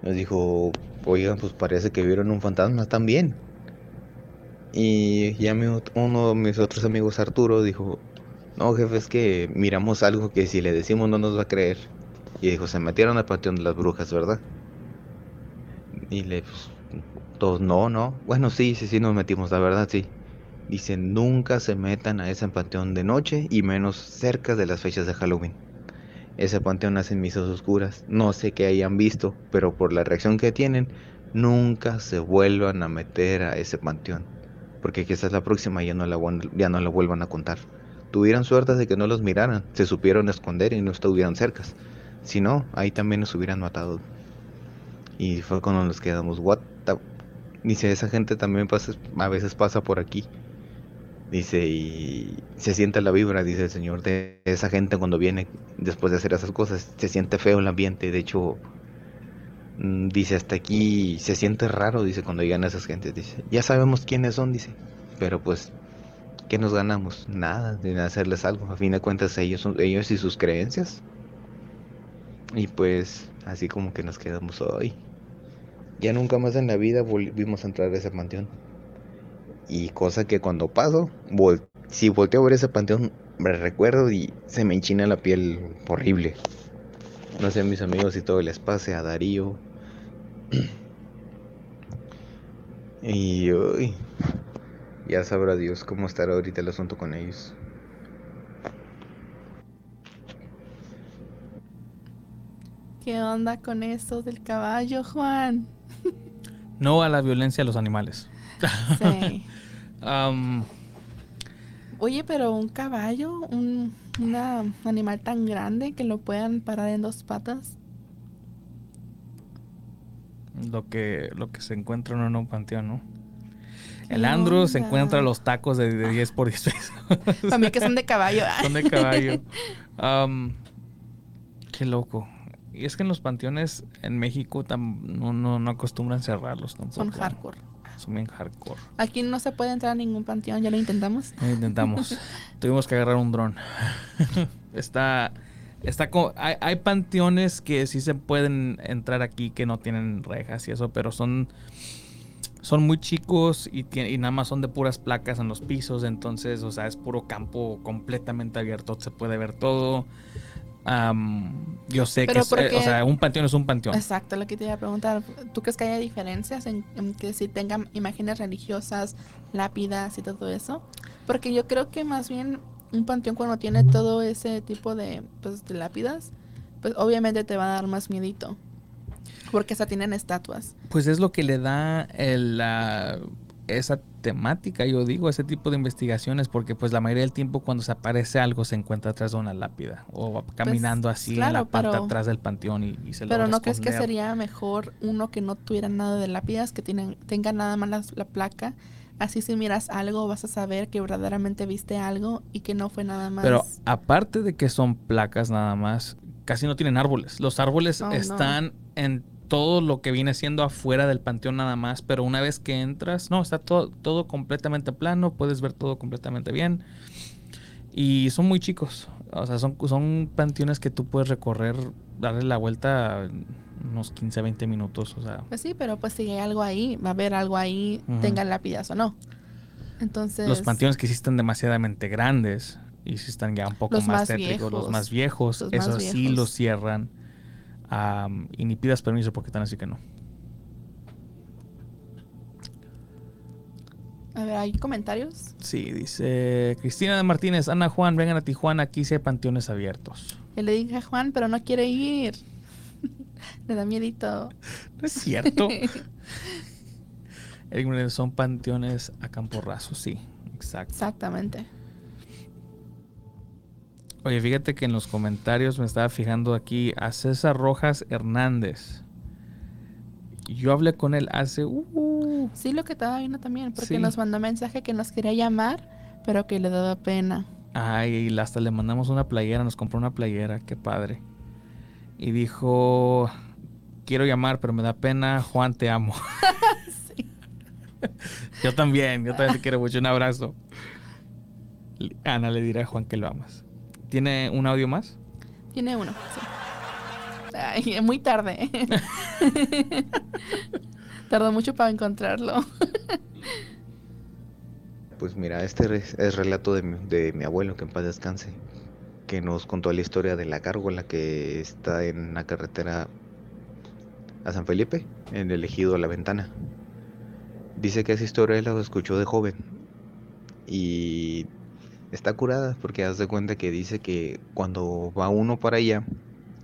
Nos dijo, oigan, pues parece que vieron un fantasma también. Y ya uno de mis otros amigos, Arturo, dijo, no, jefe, es que miramos algo que si le decimos no nos va a creer. Y dijo, se metieron al panteón de las brujas, ¿verdad? Y le, pues, todos, no, no. Bueno, sí, sí, sí, nos metimos, la verdad, sí. Dicen, nunca se metan a ese panteón de noche y menos cerca de las fechas de Halloween. Ese panteón hace misas oscuras. No sé qué hayan visto, pero por la reacción que tienen, nunca se vuelvan a meter a ese panteón. Porque quizás la próxima ya no la, ya no la vuelvan a contar. Tuvieran suerte de que no los miraran, se supieron esconder y no estuvieran cercas. Si no, ahí también nos hubieran matado. Y fue cuando nos quedamos, what the... Dice, esa gente también pasa, a veces pasa por aquí. Dice, y se siente la vibra, dice el señor, de esa gente cuando viene después de hacer esas cosas. Se siente feo el ambiente. De hecho, mm, dice, hasta aquí se siente raro, dice, cuando llegan esas gentes. Dice, ya sabemos quiénes son, dice. Pero pues, ¿qué nos ganamos? Nada, de hacerles algo. A fin de cuentas, ellos, ellos y sus creencias. Y pues, así como que nos quedamos hoy. Ya nunca más en la vida volvimos a entrar a ese panteón. Y cosa que cuando paso, si volteo a ver ese panteón, me recuerdo y se me enchina la piel horrible. No sé a mis amigos si todo les pase, a Darío. y uy, ya sabrá Dios cómo estará ahorita el asunto con ellos. ¿Qué onda con eso del caballo, Juan? No a la violencia a los animales. Sí. Oye, pero un caballo, un animal tan grande que lo puedan parar en dos patas. Lo que, lo que se encuentra en un panteón, ¿no? El Andrew se encuentra los tacos de, 10 por 10 pesos. Para mí que son de caballo. son de caballo. qué loco. Y es que en los panteones en México no, no, acostumbran cerrarlos tampoco. Son hardcore. Son bien hardcore. Aquí no se puede entrar a ningún panteón, ya lo intentamos. Lo intentamos. Tuvimos que agarrar un dron. está. Está hay, hay, panteones que sí se pueden entrar aquí que no tienen rejas y eso, pero son son muy chicos y, y nada más son de puras placas en los pisos, entonces, o sea, es puro campo completamente abierto, se puede ver todo. Am, yo sé Pero que, es- ¿por eh, o qué? sea, un panteón es un panteón. Exacto, lo que te iba a preguntar. ¿Tú crees que haya diferencias en, en que si tengan imágenes religiosas, lápidas y todo eso? Porque yo creo que más bien un panteón cuando tiene todo ese tipo de, pues, de lápidas, pues obviamente te va a dar más miedito. Porque esa tienen estatuas. Pues es lo que le da el, la- esa temática, yo digo, ese tipo de investigaciones, porque pues la mayoría del tiempo cuando se aparece algo se encuentra atrás de una lápida o va caminando así en la claro, parte pero- atrás del panteón y, y se Pero ¿no crees que sería mejor uno que no tuviera nada de lápidas, que tienen, tenga nada más la, la placa? Así si miras algo vas a saber que verdaderamente viste algo y que no fue nada más. Pero aparte de que son placas nada más, casi no tienen árboles. Los árboles Oh, no. están en todo lo que viene siendo afuera del panteón nada más, pero una vez que entras, no, está todo, todo completamente plano, puedes ver todo completamente bien. Y son muy chicos, o sea, son, son panteones que tú puedes recorrer, darle la vuelta unos 15, 20 minutos, o sea, Pues sí, pero pues si hay algo ahí, va a haber algo ahí, Ujú. tengan lápidas o no. Entonces, los panteones que sí están demasiadamente grandes y sí están ya un poco Los más, más tétricos, los más viejos, Los más esos sí los cierran. Am, y ni pidas permiso porque están así que no. a ver, ¿hay comentarios? Sí, dice Cristina de Martínez, Ana Juan, vengan a Tijuana, aquí sí hay panteones abiertos. Yo le dije a Juan, pero no quiere ir. Le da miedito. No es cierto. Son panteones a campo raso, sí, exacto. Exactamente. Oye, fíjate que en los comentarios me estaba fijando aquí a César Rojas Hernández. Yo hablé con él hace... uh, Sí, lo que estaba viendo también, porque Sí. nos mandó mensaje que nos quería llamar, pero que le daba pena. Ay, hasta le mandamos una playera, nos compró una playera, qué padre. Y dijo, quiero llamar, pero me da pena, Juan, te amo. yo también, yo también te quiero mucho, un abrazo. Ana le dirá a Juan que lo amas. ¿Tiene un audio más? Tiene uno, sí. Ay, es muy tarde. Tardó mucho para encontrarlo. Pues mira, este es relato de mi, de mi abuelo, que en paz descanse, que nos contó la historia de la gárgola que está en la carretera a San Felipe, en el ejido La Ventana. Dice que esa historia él la escuchó de joven y está curada porque haz de cuenta que dice que cuando va uno para allá,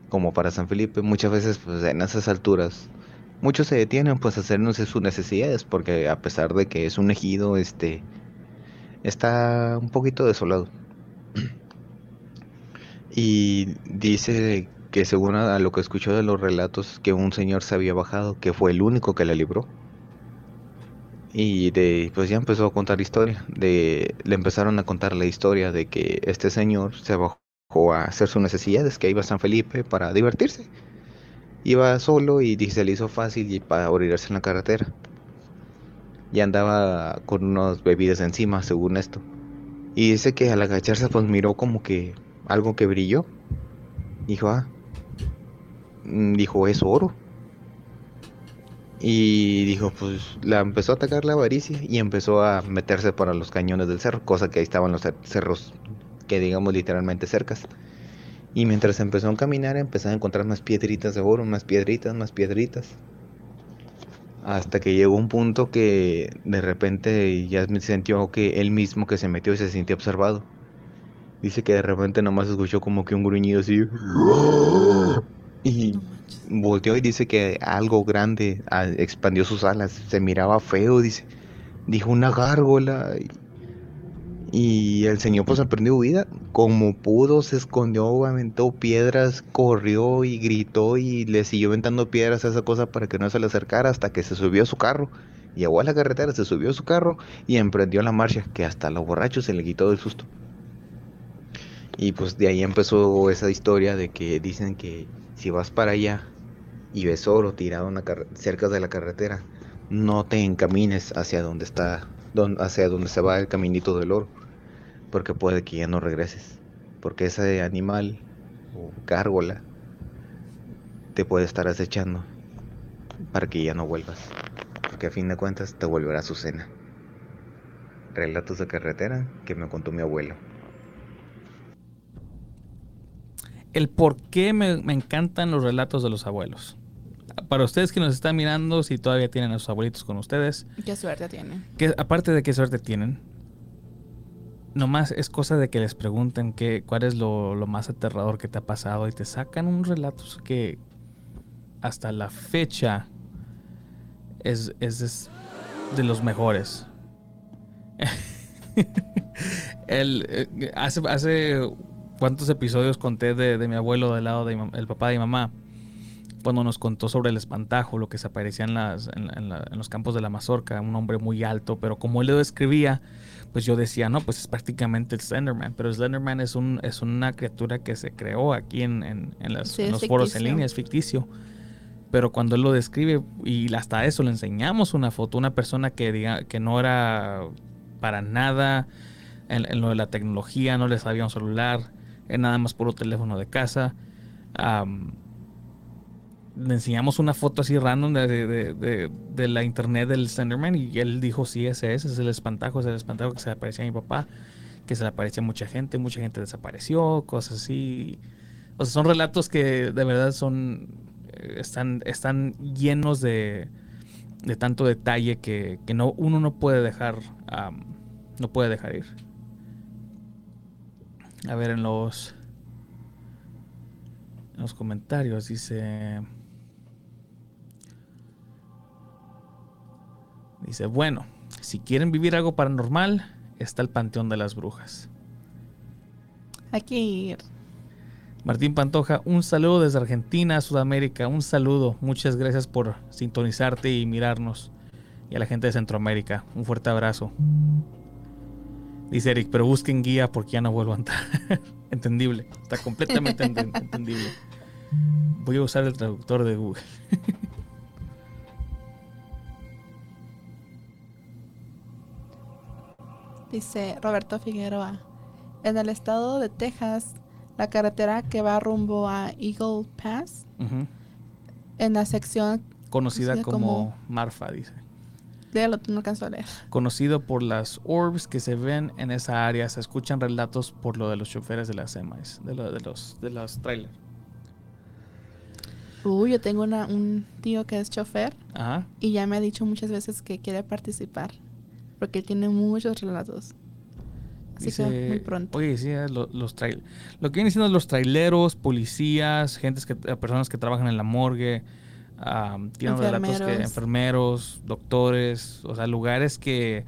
como para San Felipe, muchas veces pues en esas alturas muchos se detienen pues a hacernos sus necesidades porque a pesar de que es un ejido este está un poquito desolado. Y dice que según a lo que escuchó de los relatos, que un señor se había bajado, que fue el único que la libró. Y de, pues ya empezó a contar historia. De, le empezaron a contar la historia de que este señor se bajó a hacer sus necesidades, que iba a San Felipe para divertirse. Iba solo y se le hizo fácil y para orillarse en la carretera. Y andaba con unas bebidas encima, según esto. Y dice que al agacharse pues miró como que algo que brilló. Dijo, ah, mm, dijo, es oro. Y dijo, pues la empezó a atacar la avaricia y empezó a meterse para los cañones del cerro, cosa que ahí estaban los cer- cerros que digamos literalmente cercas. Y mientras empezó a caminar empezó a encontrar más piedritas de oro, más piedritas, más piedritas. Hasta que llegó un punto que de repente ya sintió que él mismo que se metió y se sintió observado. Dice que de repente nomás escuchó como que un gruñido así. Y volteó y dice que algo grande ah, expandió sus alas. Se miraba feo, dice. Dijo una gárgola. Y, el señor pues aprendió huida. Como pudo, se escondió, aventó piedras, corrió y gritó y le siguió aventando piedras a esa cosa para que no se le acercara hasta que se subió a su carro. Llegó a la carretera, se subió a su carro y emprendió la marcha, que hasta los borrachos se le quitó del susto. Y pues de ahí empezó esa historia de que dicen que si vas para allá y ves oro tirado cerca de la carretera, no te encamines hacia donde está, don- hacia donde se va el caminito del oro, porque puede que ya no regreses, porque ese animal o gárgola te puede estar acechando para que ya no vuelvas. porque a fin de cuentas te volverá su cena. Relatos de carretera que me contó mi abuelo. El por qué me, me encantan los relatos de los abuelos. Para ustedes que nos están mirando, si todavía tienen a sus abuelitos con ustedes, Qué suerte tiene. que aparte de qué suerte tienen, nomás es cosa de que les pregunten qué, cuál es lo, lo más aterrador que te ha pasado y te sacan un relato que hasta la fecha es, es- es de los mejores. El, eh, hace, hace cuántos episodios conté de, de mi abuelo del lado del el papá de mi mamá cuando nos contó sobre el espantajo, lo que se aparecía en, las, en, en la- en los campos de la mazorca, un hombre muy alto, pero como él lo describía, pues yo decía, no, pues es prácticamente el Slenderman, pero el Slenderman es, un, es una criatura que se creó aquí en, en- en las- Sí, en es los foros en línea, es ficticio. Pero cuando él lo describe, y hasta eso le enseñamos una foto, una persona que, diga, que no era para nada en, en lo de la tecnología, no le sabía un celular, era nada más puro teléfono de casa. le enseñamos una foto así random de, de- la internet del Slenderman y él dijo, sí, ese es, es el espantajo, es el espantajo que se le aparecía a mi papá, que se le aparecía a mucha gente, mucha gente desapareció, cosas así. O sea, son relatos que de verdad son, eh, están, están llenos de, de tanto detalle que, que no, uno no puede dejar, no puede dejar ir. A ver, en los, en los comentarios dice... Dice, bueno, si quieren vivir algo paranormal, está el Panteón de las Brujas. Hay que ir. Martín Pantoja, un saludo desde Argentina, Sudamérica, un saludo. Muchas gracias por sintonizarte y mirarnos. Y a la gente de Centroamérica, un fuerte abrazo. Dice Eric, pero busquen guía porque ya no vuelvo a entrar. entendible, está completamente enten- entendible. Voy a usar el traductor de Google. Dice Roberto Figueroa. En el estado de Texas, la carretera que va rumbo a Eagle Pass, en la sección, Conocida Conocida como como- Marfa, dice. Léalo, no alcanzo a leer. Conocido por las orbs que se ven en esa área, se escuchan relatos por lo de los choferes de las semis, de, lo, de los de los trailers. Uy, yo tengo una- un tío que es chofer Ajá. y ya me ha dicho muchas veces que quiere participar porque él tiene muchos relatos. Así que muy pronto. Oye, sí, eh, lo- los trail- Lo que vienen siendo los traileros, policías, gentes que, eh, personas que trabajan en la morgue, am, tienen relatos que Enfermeros. doctores, o sea, lugares que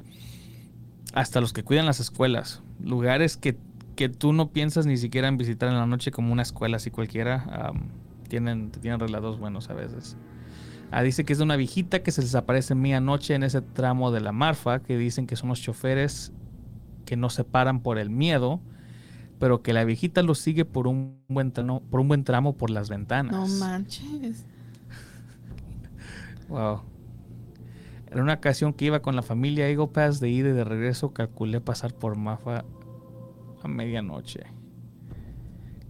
hasta los que cuidan las escuelas, lugares que, que tú no piensas ni siquiera en visitar en la noche como una escuela así cualquiera, am, tienen, tienen relatos buenos a veces. Ah, dice que es de una viejita que se les aparece en anoche en ese tramo de la Marfa, que dicen que son los choferes que no se paran por el miedo, pero que la viejita los sigue por un buen tramo, por un buen tramo por las ventanas. No manches. Wow. En una ocasión que iba con la familia Eagle Pass de ida y de regreso, calculé pasar por Mafa a medianoche.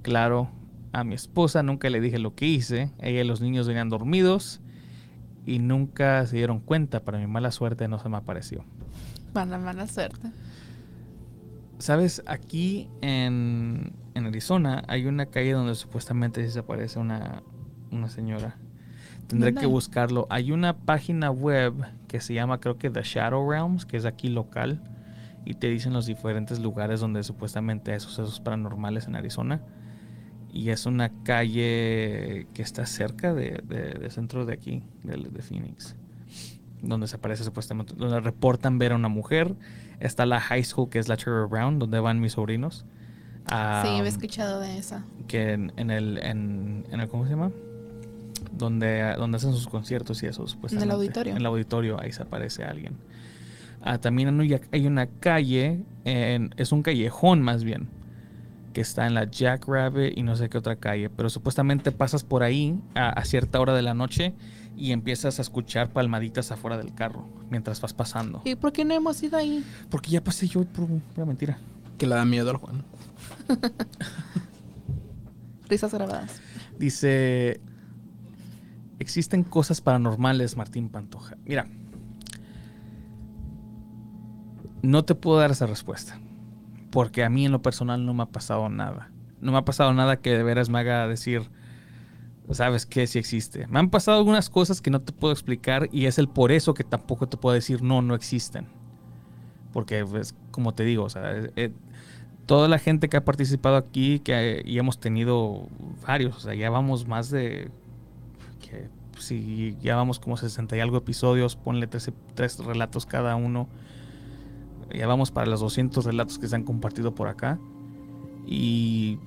Claro, a mi esposa nunca le dije lo que hice. Ella y los niños venían dormidos y nunca se dieron cuenta. Para mi mala suerte no se me apareció. Mala, mala suerte. Sabes, aquí en, en Arizona hay una calle donde supuestamente se aparece una, una señora. Tendré que buscarlo. Hay una página web que se llama creo que The Shadow Realms, que es aquí local. Y te dicen los diferentes lugares donde supuestamente hay sucesos paranormales en Arizona. Y es una calle que está cerca de, de- del centro de aquí, de, de Phoenix. Donde se aparece supuestamente, donde reportan ver a una mujer. Está la high school que es la Trevor Brown, donde van mis sobrinos. sí, Ah, había escuchado de esa. que en, en el, en, en el, ¿cómo se llama? Donde, donde hacen sus conciertos y eso, supuestamente. auditorio. En el auditorio, ahí se aparece alguien. Ah, también hay una- hay una calle, en- es un callejón más bien, que está en la Jack Rabbit y no sé qué otra calle, pero supuestamente pasas por ahí a, a cierta hora de la noche y empiezas a escuchar palmaditas afuera del carro mientras vas pasando. ¿Y por qué no hemos ido ahí? Porque ya pasé yo por una mentira. Que le da miedo al Juan. Risas grabadas. Dice, existen cosas paranormales, Martín Pantoja. Mira, No te puedo dar esa respuesta. Porque a mí en lo personal no me ha pasado nada. No me ha pasado nada que de veras me haga decir, sabes que sí existe. Me han pasado algunas cosas que no te puedo explicar y es el por eso que tampoco te puedo decir no, no existen. Porque, pues, como te digo, o sea, eh, toda la gente que ha participado aquí, que y hemos tenido varios, o sea, ya vamos más de, que, si ya vamos como 60 y algo episodios, ponle tres, tres relatos cada uno. Ya vamos para los 200 relatos que se han compartido por acá. Y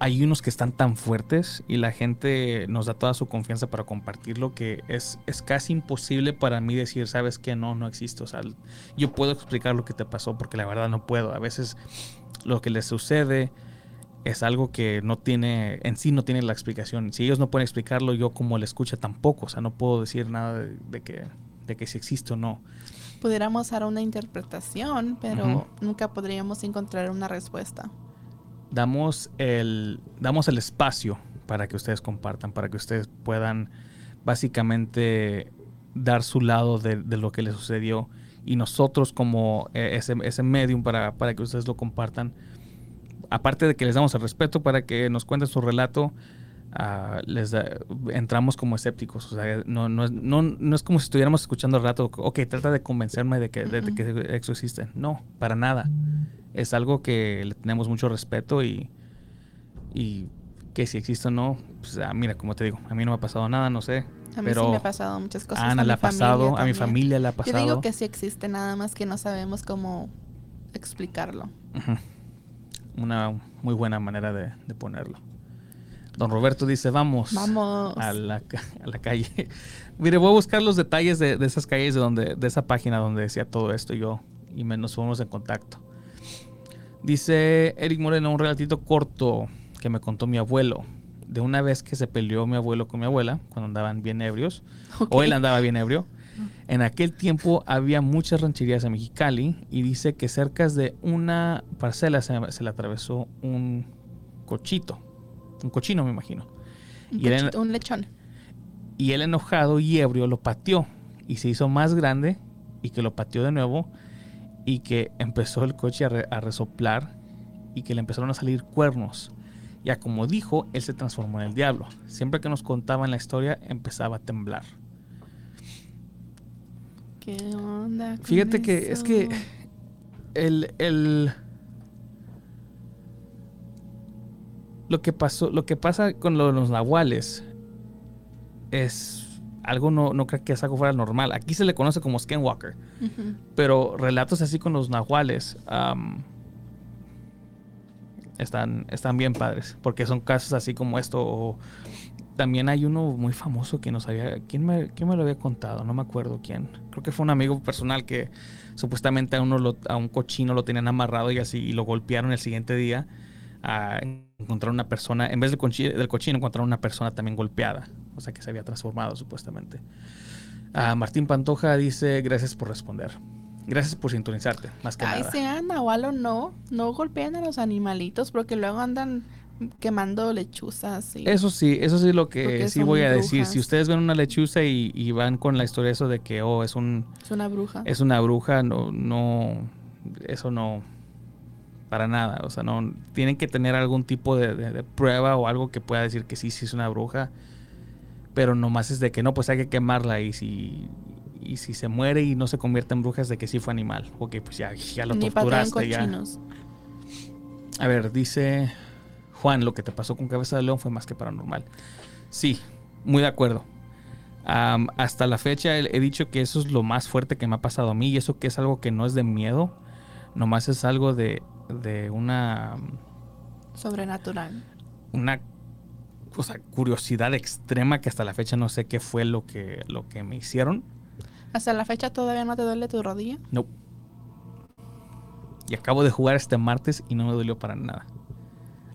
hay unos que están tan fuertes y la gente nos da toda su confianza para compartirlo que es, es casi imposible para mí decir, sabes que no, no existe. O sea, yo puedo explicar lo que te pasó porque la verdad no puedo. A veces lo que les sucede es algo que no tiene, en sí no tiene la explicación. Si ellos no pueden explicarlo, yo como le escucha tampoco. O sea, no puedo decir nada de, que, de que si existe o no. Pudiéramos dar una interpretación, pero nunca podríamos encontrar una respuesta damos el, damos el espacio para que ustedes compartan, para que ustedes puedan básicamente dar su lado de, lo que les sucedió y nosotros como eh, ese, ese medium para, para, que ustedes lo compartan, aparte de que les damos el respeto para que nos cuenten su relato, uh, les entramos como escépticos. O sea, no, no, no, no, es como si estuviéramos escuchando el rato, ok, trata de convencerme de que, de, que eso existe. No, para nada es algo que le tenemos mucho respeto y, y que si existe o no, pues ah, mira, como te digo, a mí no me ha pasado nada, no sé. A mí pero sí me ha pasado muchas cosas. A Ana le ha pasado, a mi familia le ha pasado. Yo digo que sí existe, nada más que no sabemos cómo explicarlo. Una muy buena manera de, ponerlo. Don Roberto dice, vamos, vamos. A, la, a la calle. Mire, voy a buscar los detalles de, de, esas calles, de, donde, de esa página donde decía todo esto yo y me, nos fuimos en contacto. Dice Eric Moreno, un relatito corto que me contó mi abuelo. De una vez que se peleó mi abuelo con mi abuela, cuando andaban bien ebrios, o él andaba bien ebrio. En aquel tiempo había muchas rancherías en Mexicali y dice que cerca de una parcela se, le atravesó un cochito, un cochino me imagino. Un, y un lechón. Y él enojado y ebrio lo pateó y se hizo más grande y que lo pateó de nuevo y que empezó el coche a, resoplar y que le empezaron a salir cuernos. Ya como dijo, él se transformó en el diablo. Siempre que nos contaban la historia, empezaba a temblar. ¿Qué onda? Fíjate que es que el, el, lo que pasó, lo que pasa con los nahuales es algo no, no creo que es algo fuera normal. Aquí se le conoce como Skinwalker. Pero relatos así con los nahuales están, están bien padres. Porque son casos así como esto. También hay uno muy famoso que nos había. ¿quién me, ¿Quién me lo había contado? No me acuerdo quién. Creo que fue un amigo personal que supuestamente a, uno a un cochino lo tenían amarrado y así y lo golpearon el siguiente día. A encontrar una persona, en vez del cochino, del cochino encontraron una persona también golpeada o sea que se había transformado supuestamente. Ah, Martín Pantoja dice, gracias por responder. Gracias por sintonizarte, más que Ay, nada. sean nahual o no, no golpeen a los animalitos porque luego andan quemando lechuzas. Eso sí, eso sí lo que sí voy a decir. Si ustedes ven una lechuza y, van con la historia eso de que, oh, es un... Es una bruja. Es una bruja, no, no, eso no, para nada. O sea, no, tienen que tener algún tipo de, de prueba o algo que pueda decir que sí, sí es una bruja pero nomás es de que no, pues hay que quemarla y si, y si se muere y no se convierte en bruja es de que sí fue animal. Ok, pues ya, ya lo torturaste ya. A ver, dice Juan, lo que te pasó con cabeza de león fue más que paranormal. Sí, muy de acuerdo. hasta la fecha he, dicho que eso es lo más fuerte que me ha pasado a mí y eso que es algo que no es de miedo, nomás es algo de, de una... Sobrenatural. Una o sea, curiosidad extrema que hasta la fecha no sé qué fue lo que, lo que me hicieron. ¿Hasta la fecha todavía no te duele tu rodilla? No. Y acabo de jugar este martes y no me dolió para nada.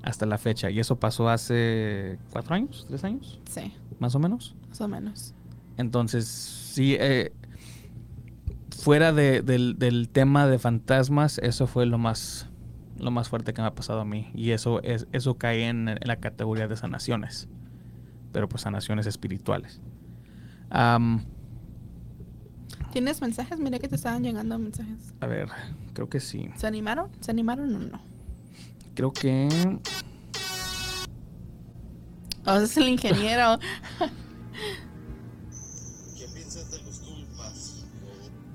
Hasta la fecha. Y eso pasó hace cuatro años, tres años. Sí. Más o menos. Más o menos. Entonces, sí, eh, fuera del, del tema de fantasmas, eso fue lo más lo más fuerte que me ha pasado a mí. Y eso, es, eso cae en, la categoría de sanaciones. Pero pues sanaciones espirituales. ¿Tienes mensajes? Miré que te estaban llegando mensajes. A ver, creo que sí. ¿Se animaron? ¿Se animaron o no? Creo que. Oh, ese es el ingeniero.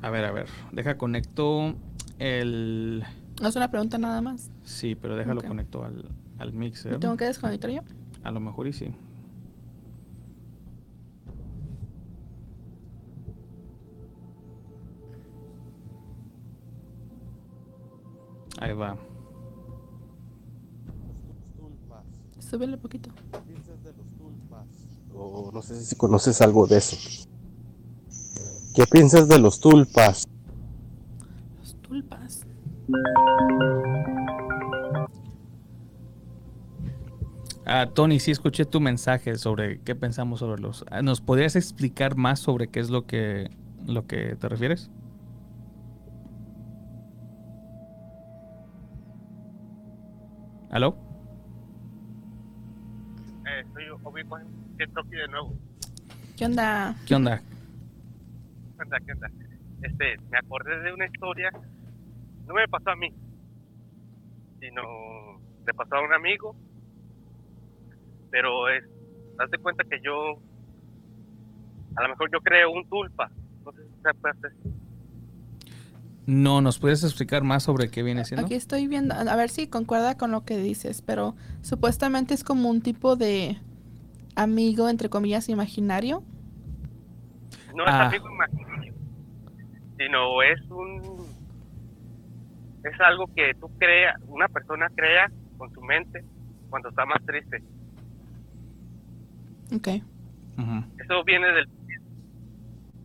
A ver, a ver. Deja conecto el. No es una pregunta nada más. Sí, pero déjalo conecto al, al mixer. ¿Tengo que desconectar yo? A lo mejor y sí. Ahí va. Súbele poquito. O no sé si conoces algo de eso. ¿Qué piensas de los tulpas? Los tulpas. Ah, Tony, sí escuché tu mensaje sobre qué pensamos sobre los. ah, ¿Nos podrías explicar más sobre qué es lo que lo que te refieres? ¿Aló? Eh, Kentucky de nuevo. ¿Qué onda? ¿Qué onda? ¿Qué onda? ¿Qué onda? Este, me acordé de una historia, no me pasó a mí, sino le pasó a un amigo, pero es, haz de cuenta que yo, a lo mejor yo creo un tulpa, no sé si se puede hacer. No, ¿nos puedes explicar más sobre qué viene siendo? Aquí estoy viendo, a ver si concuerda con lo que dices, pero supuestamente es como un tipo de amigo, entre comillas, imaginario. No Ah. es amigo imaginario, sino es un, es algo que tú creas, una persona crea con su mente cuando está más triste. Ok. Eso viene del.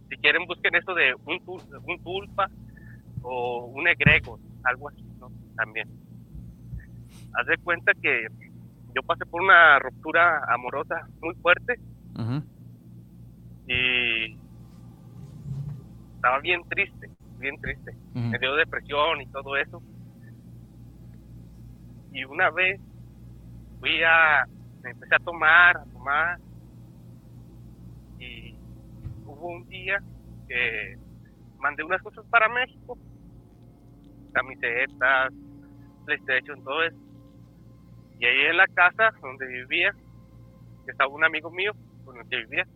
Si quieren, busquen eso de un, tul- un tulpa o un egregor, algo así, ¿no? También. Haz de cuenta que yo pasé por una ruptura amorosa muy fuerte y estaba bien triste, bien triste. Me dio depresión y todo eso. Y una vez fui a. Me empecé a tomar, a tomar. Y hubo un día que mandé unas cosas para México: camisetas, PlayStation, todo eso. Y ahí en la casa donde vivía, estaba un amigo mío con el que vivía.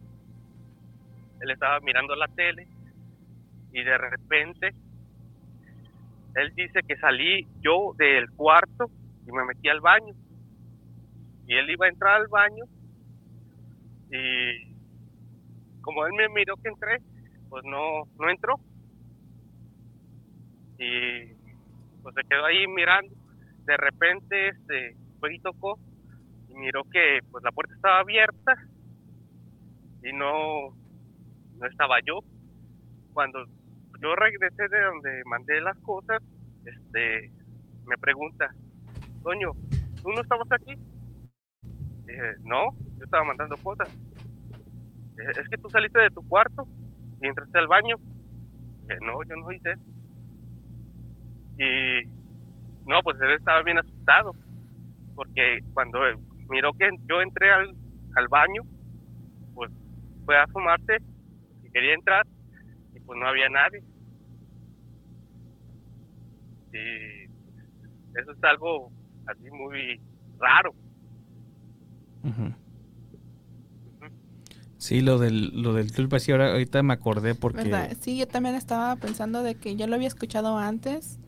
Él estaba mirando la tele y de repente él dice que salí yo del cuarto y me metí al baño. Y él iba a entrar al baño y como él me miró que entré, pues no, no entró. Y pues se quedó ahí mirando. De repente este fue y tocó y miró que pues la puerta estaba abierta y no, no estaba yo. Cuando yo regresé de donde mandé las cosas, este, me pregunta, Toño, ¿tú no estabas aquí? Dije, no, yo estaba mandando cosas. Dije, es que tú saliste de tu cuarto y entraste al baño. Dije, no, yo no hice. Y no, pues él estaba bien asustado, porque cuando miró que yo entré al, al baño, pues fue a asomarse y quería entrar y pues no había nadie. Y eso es algo así muy raro. Ujú. Sí, lo del, lo del tulpa, sí, ahora, ahorita me acordé porque... ¿Verdad? Sí, yo también estaba pensando de que yo lo había escuchado antes,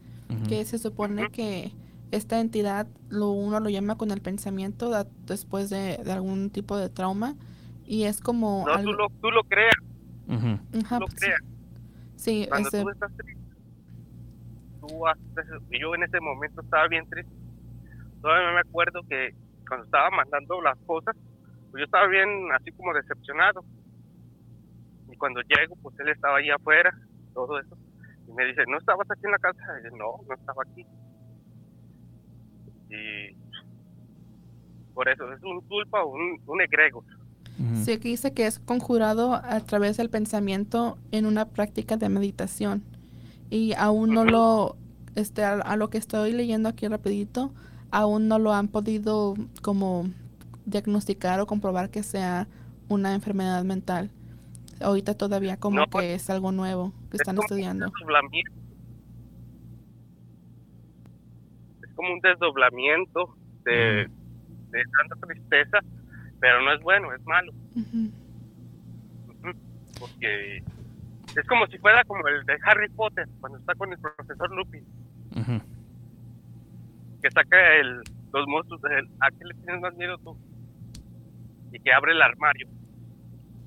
que se supone que esta entidad lo uno lo llama con el pensamiento da- después de, de algún tipo de trauma y es como No, tú algo- lo, tú lo creas. Ajá, tú lo pues, creas. sí, Cuando ese- tú estás triste, tú haces yo en ese momento estaba bien triste. Todavía me acuerdo que cuando estaba mandando las cosas, pues yo estaba bien así como decepcionado. Y cuando llego, pues él estaba ahí afuera, todo eso. Y me dice, ¿no estabas aquí en la casa? Y yo, no, no estaba aquí. Y por eso, es un tulpa o un, un egregor. Sí, aquí dice que es conjurado a través del pensamiento en una práctica de meditación. Y aún no lo, este, a, a lo que estoy leyendo aquí rapidito, aún no lo han podido como diagnosticar o comprobar que sea una enfermedad mental. Ahorita todavía como No, que pues, es algo nuevo que es están como estudiando. un como un desdoblamiento de, de tanta tristeza, pero no es bueno, es malo. Porque es como si fuera como el de Harry Potter, cuando está con el profesor Lupin, que saca el, los monstruos de él. ¿A qué le tienes más miedo tú? Y que abre el armario.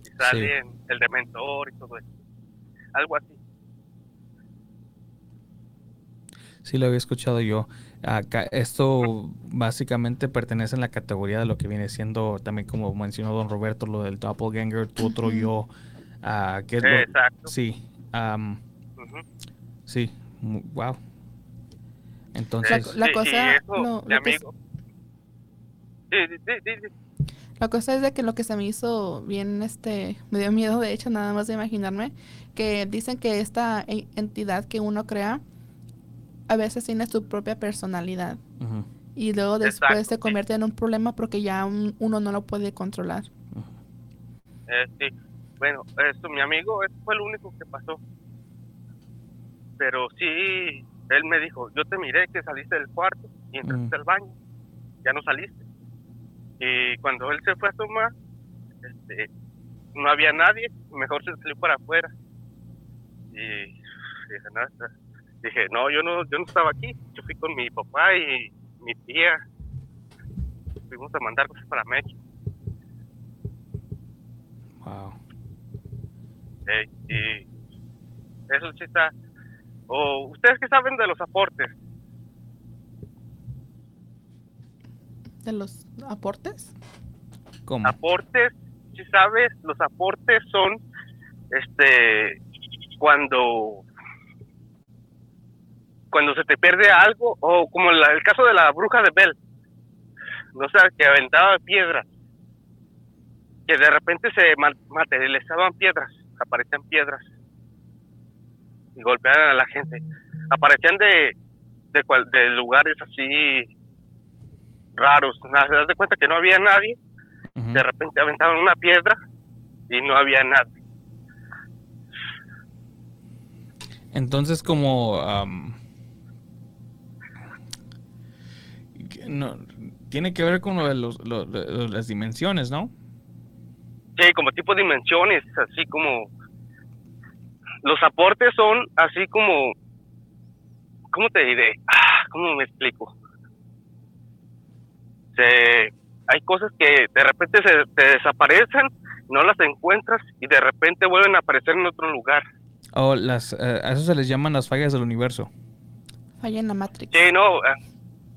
Y sale el dementor y todo eso. Algo así. Sí, lo había escuchado yo. Acá, esto básicamente pertenece en la categoría de lo que viene siendo también como mencionó don Roberto, lo del doppelganger, tu otro yo. ah, que es lo- Exacto. sí, Ujú. sí, wow. Entonces, la cosa, lo que sí, sí, sí. La cosa es de que lo que se me hizo bien, este, me dio miedo de hecho nada más de imaginarme, que dicen que esta e- entidad que uno crea a veces tiene su propia personalidad y luego después Exacto, se sí. convierte en un problema porque ya un- uno no lo puede controlar. Eh, sí. Bueno, esto, mi amigo, eso fue lo único que pasó. Pero sí, él me dijo, yo te miré que saliste del cuarto y entraste al baño. Ya no saliste. Y cuando él se fue a tomar, este, no había nadie, mejor se salió para afuera. Y dije, no, está- dije, no, yo no, yo no estaba aquí. Yo fui con mi papá y mi tía. Fuimos a mandar cosas para México. wow. Eh, y eso sí está. O ustedes qué saben de los aportes. ¿De los aportes? ¿Cómo? Aportes, si sabes, los aportes son, este, cuando, cuando se te pierde algo o como la- el caso de la bruja de Bell, no sé, que aventaba piedras, que de repente se ma- materializaban piedras, aparecían piedras y golpeaban a la gente, aparecían de de, cual- de lugares así raros, te das de cuenta que no había nadie, de repente aventaban una piedra y no había nadie. Entonces, como. am, que no, tiene que ver con lo de los- lo- lo- las dimensiones, ¿no? Sí, como tipo de dimensiones, así como los aportes son así como, ¿cómo te diré? Ah, ¿Cómo me explico? Se, hay cosas que de repente se te desaparecen, no las encuentras y de repente vuelven a aparecer en otro lugar. O las, eh, a eso se les llaman las fallas del universo. Falla en la Matrix. Sí, no, eh,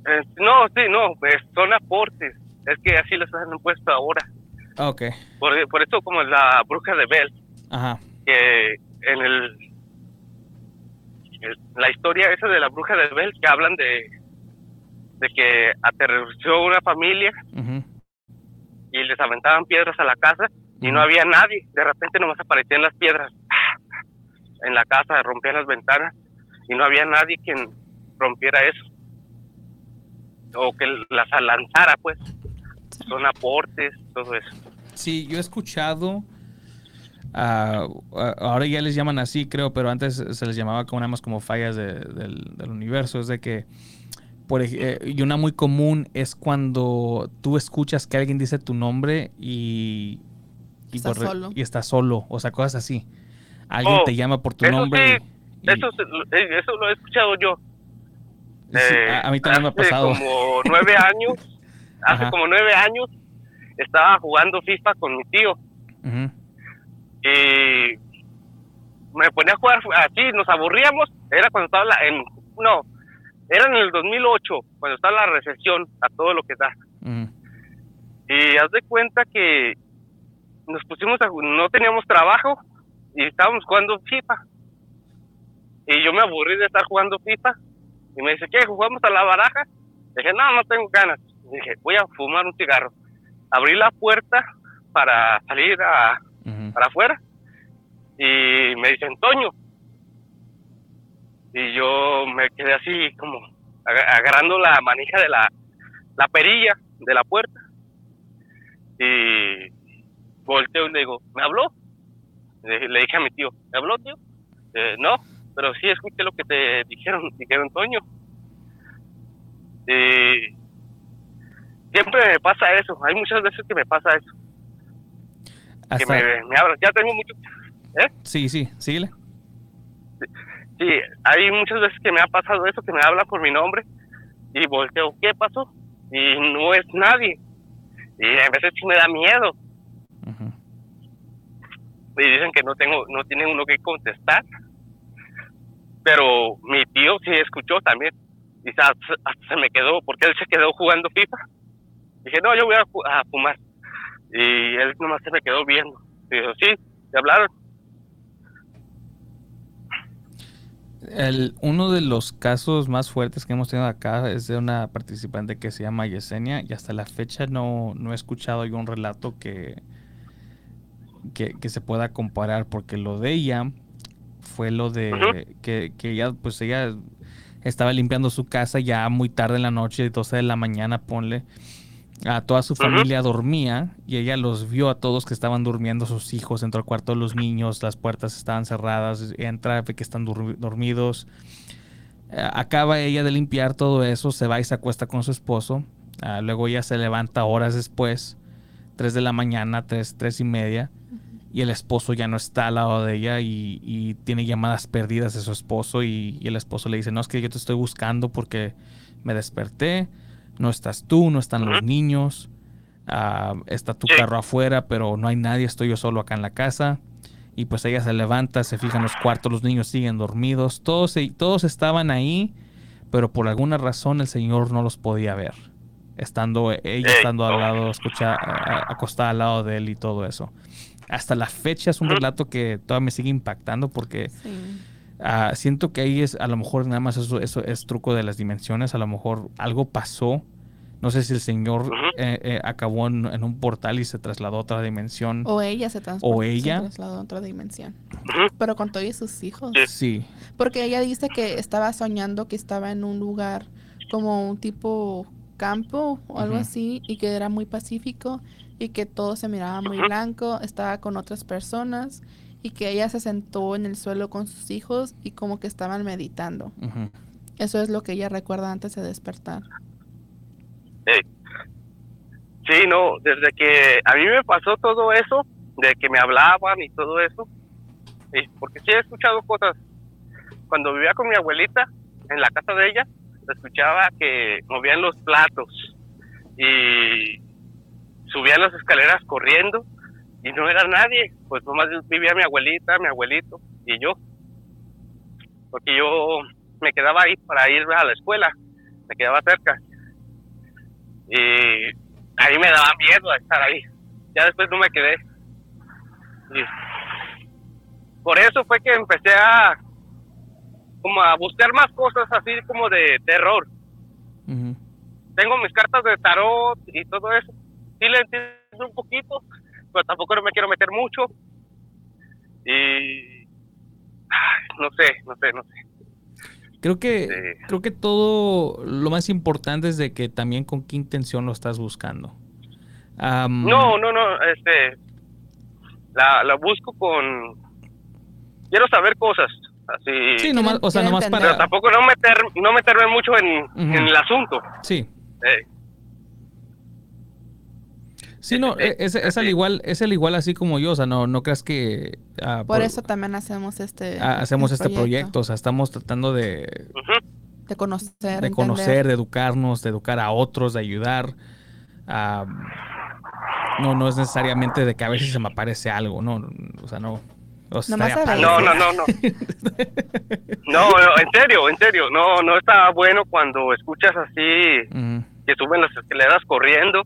eh, no, sí, no, pues, son aportes, es que así les han puesto ahora. Ah, Ok, Por, por eso como la bruja de Bell, ajá. que en el, el- la historia esa de la bruja de Bell que hablan de de que aterrorizó una familia y les aventaban piedras a la casa y no había nadie. De repente nomás aparecían las piedras en la casa rompían las ventanas y no había nadie quien rompiera eso o que las lanzara pues son aportes todo eso Sí, yo he escuchado. ah, ahora ya les llaman así, creo, pero antes se les llamaba como nada más como fallas de- del, del universo. Es de que. Por, eh, y una muy común es cuando tú escuchas que alguien dice tu nombre y. Y, Está por solo. y está solo. O sea, cosas así. Alguien Oh, te llama por tu eso nombre. sí, y- y- eso eh, eso lo he escuchado yo Eh, a, a mí también me ha hace pasado. como nueve años, hace Ajá. como nueve años, estaba jugando FIFA con mi tío y me ponía a jugar así, nos aburríamos, era cuando estaba la, en, no, era en el 2008, cuando estaba la recesión a todo lo que da. Y haz de cuenta que nos pusimos a, no teníamos trabajo y estábamos jugando FIFA. Y yo me aburrí de estar jugando FIFA. Y me dice, ¿qué? ¿Jugamos a la baraja? dije, no, no tengo ganas. Dije, voy a fumar un cigarro. Abrí la puerta para salir a, para afuera. Y me dicen, Toño. Y yo me quedé así como aga- agarrando la manija de la, la perilla de la puerta. Y volteo y le digo, ¿me habló? Le, le dije a mi tío, ¿me habló, tío? Eh, no, pero sí escuché lo que te dijeron, dijeron Toño. Y siempre me pasa eso, hay muchas veces que me pasa eso. Que Hasta- me, me hablan, ya tengo mucho... ¿Eh? Sí, sí, síguele. Sí, hay muchas veces que me ha pasado eso, que me habla por mi nombre y volteo, ¿qué pasó? Y no es nadie. Y a veces sí me da miedo. Y dicen que no tengo, no tiene uno que contestar. Pero mi tío sí escuchó también. Y se, se me quedó, porque él se quedó jugando FIFA. Dije, no, yo voy a, a fumar. Y él nomás se me quedó viendo. Y dijo, sí, te hablaron. El, uno de los casos más fuertes que hemos tenido acá es de una participante que se llama Yesenia y hasta la fecha no, no he escuchado yo un relato que, que, que se pueda comparar porque lo de ella fue lo de que, que ella pues ella estaba limpiando su casa ya muy tarde en la noche, 12 de la mañana, ponle. A toda su familia dormía y ella los vio a todos que estaban durmiendo, sus hijos, entró al cuarto de los niños, las puertas estaban cerradas, entra, ve que están dur- dormidos. Acaba ella de limpiar todo eso, se va y se acuesta con su esposo. Luego ella se levanta horas después, 3 de la mañana, 3, tres y media, y el esposo ya no está al lado de ella y, y tiene llamadas perdidas de su esposo y, y el esposo le dice, no, es que yo te estoy buscando porque me desperté, no estás tú, no están los niños, ah, está tu carro afuera, pero no hay nadie, estoy yo solo acá en la casa. Y pues ella se levanta, se fija en los cuartos, los niños siguen dormidos, todos, todos estaban ahí, pero por alguna razón el señor no los podía ver. Estando ella estando al lado, escucha, acostada al lado de él y todo eso. Hasta la fecha es un relato que todavía me sigue impactando porque ah, siento que ahí es, a lo mejor nada más eso, eso es truco de las dimensiones, a lo mejor algo pasó. No sé si el señor eh, eh, acabó en, en un portal y se trasladó a otra dimensión. O ella se. O ella. Se trasladó a otra dimensión. Pero con todos sus hijos. Sí. Porque ella dice que estaba soñando que estaba en un lugar como un tipo campo o algo así y que era muy pacífico y que todo se miraba muy blanco, estaba con otras personas y que ella se sentó en el suelo con sus hijos y como que estaban meditando. Eso es lo que ella recuerda antes de despertar. Sí. Sí, no, desde que a mí me pasó todo eso, de que me hablaban y todo eso, y porque sí he escuchado cosas. Cuando vivía con mi abuelita, en la casa de ella, escuchaba que movían los platos y subían las escaleras corriendo y no era nadie, pues nomás vivía mi abuelita, mi abuelito y yo. Porque yo me quedaba ahí para ir a la escuela, me quedaba cerca y ahí me daba miedo estar ahí. Ya después no me quedé. Y por eso fue que empecé a como a buscar más cosas así como de terror. Tengo mis cartas de tarot y todo eso. Sí le entiendo un poquito, pero tampoco no me quiero meter mucho. Y no sé, no sé, no sé. Creo que, creo que todo lo más importante es de que también con qué intención lo estás buscando. No, no, no, este, la, la busco con, quiero saber cosas, así. Sí, nomás- o sea, nomás para- Pero tampoco no meter, no meterme mucho en el asunto. Sí. Eh, Sí, no, es, es al igual, es al igual así como yo, o sea, no, no creas que ah, Por por- eso también hacemos este ah, hacemos este proyecto. o sea, estamos tratando de, de conocer, de entender. conocer, de educarnos, de educar a otros, de ayudar. Ah, no, no es necesariamente de que a veces se me aparece algo, no, o sea, no. o sea. No, no, no, no. No, no, en serio, en serio. No, no está bueno cuando escuchas así que suben las escaleras corriendo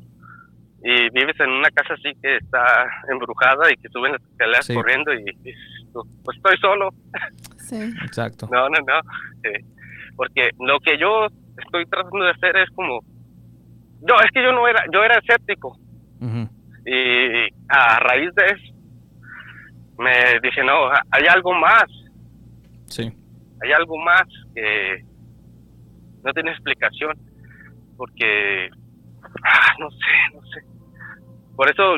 y vives en una casa así que está embrujada y que suben las escaleras Sí. corriendo y dices tú, pues estoy solo. Sí. Exacto. No, no, no. Eh, porque lo que yo estoy tratando de hacer es como, yo es que yo no era, yo era escéptico y a raíz de eso me dije no, hay algo más, Sí. hay algo más que no tiene explicación porque ah, no sé, no sé. Por eso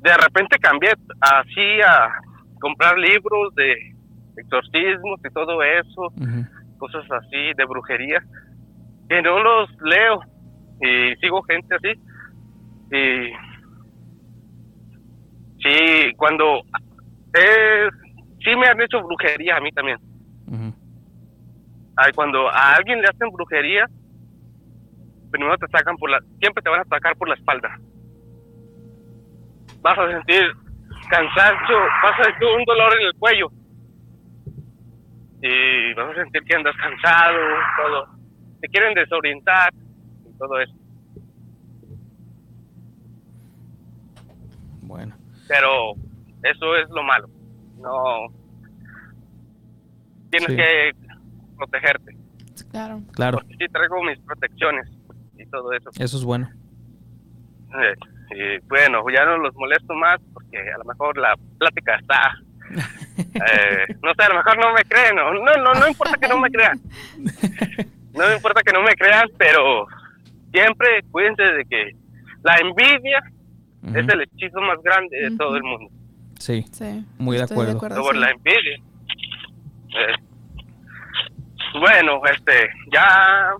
de repente cambié así a comprar libros de exorcismos y todo eso, cosas así de brujería, que no los leo y sigo gente así. Y sí, cuando es, sí me han hecho brujería a mí también. Ay, cuando a alguien le hacen brujería, primero te sacan por la, siempre te van a sacar por la espalda. Vas a sentir cansancio, vas a sentir un dolor en el cuello. Y vas a sentir que andas cansado, todo. Te quieren desorientar y todo eso. Bueno. Pero eso es lo malo. No. Tienes Sí. que protegerte. Claro. Claro, Porque sí traigo mis protecciones y todo eso. eso es bueno. Eh, y bueno, ya no los molesto más porque a lo mejor la plática está. eh, no sé, a lo mejor no me creen. No, no, no importa que no me crean. No importa que no me crean, pero siempre cuídense de que la envidia es el hechizo más grande de todo el mundo. Sí, Sí. Muy de acuerdo. Por sí. la envidia. Eh, bueno, este, ya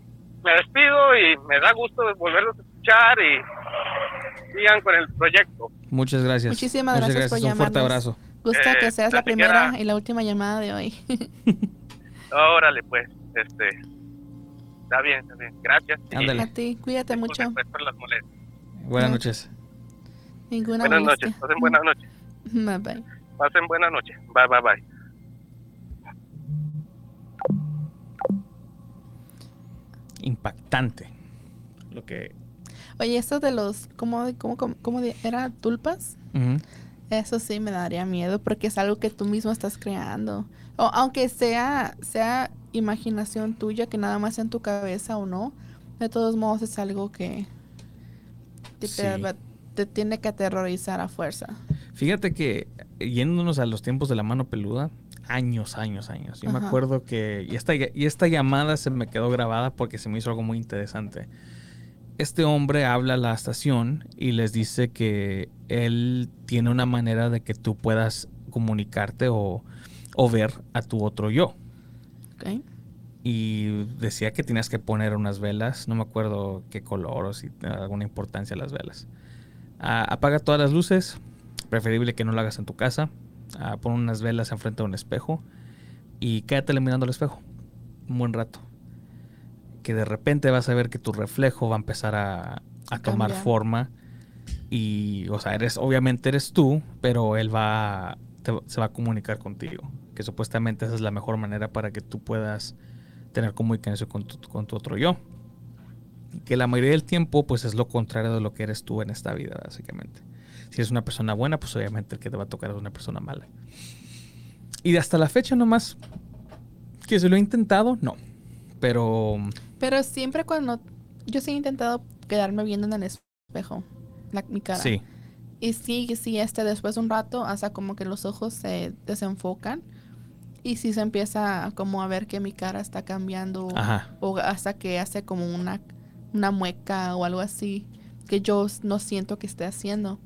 me despido y me da gusto volverlos a escuchar y sigan con el proyecto. muchas gracias. Muchísimas Muchas gracias por Un fuerte llamarnos. abrazo. Gusta Eh, que seas la primera y la última llamada de hoy. Órale, pues, este, está bien, está bien, gracias. Y Ándale. A ti, cuídate mucho. pues, por las molestias. Buenas No. noches. Ninguna Buenas molestia. noches, pasen buenas noches, Bye bye. pasen buenas noches, bye, bye, bye. Impactante. Lo que. Oye, esto de los, ¿cómo, cómo, cómo, era? ¿Tulpas? Eso sí me daría miedo porque es algo que tú mismo estás creando. O aunque sea, sea imaginación tuya, que nada más en tu cabeza o no, de todos modos es algo que te, Sí. te- te tiene que aterrorizar a fuerza. Fíjate que eh, yéndonos a los tiempos de la mano peluda, años, años, años. Yo me acuerdo que. Y esta, y esta llamada se me quedó grabada porque se me hizo algo muy interesante. Este hombre habla a la estación y les dice que él tiene una manera de que tú puedas comunicarte o, o ver a tu otro yo. ¿ok? Y decía que tenías que poner unas velas, no me acuerdo qué color o si alguna importancia las velas. Ah, apaga todas las luces, preferible que no lo hagas en tu casa. Ah, pon unas velas enfrente de un espejo y quédate mirando al espejo un buen rato. Que de repente vas a ver que tu reflejo va a empezar a, a tomar forma y, o sea, eres, obviamente eres tú, pero él va, te- se va a comunicar contigo. Que supuestamente esa es la mejor manera para que tú puedas tener comunicación con tu, con tu otro yo. Que la mayoría del tiempo, pues es lo contrario de lo que eres tú en esta vida, básicamente. Si eres una persona buena, pues obviamente el que te va a tocar es una persona mala. Y hasta la fecha nomás, que se lo he intentado, no. Pero Pero siempre cuando yo sí he intentado quedarme viendo en el espejo, la, mi cara. sí, Y sí, sí, este después de un rato, hasta como que los ojos se desenfocan. Y sí se empieza como a ver que mi cara está cambiando. Ajá. O hasta que hace como una, una mueca o algo así. Que yo no siento que esté haciendo.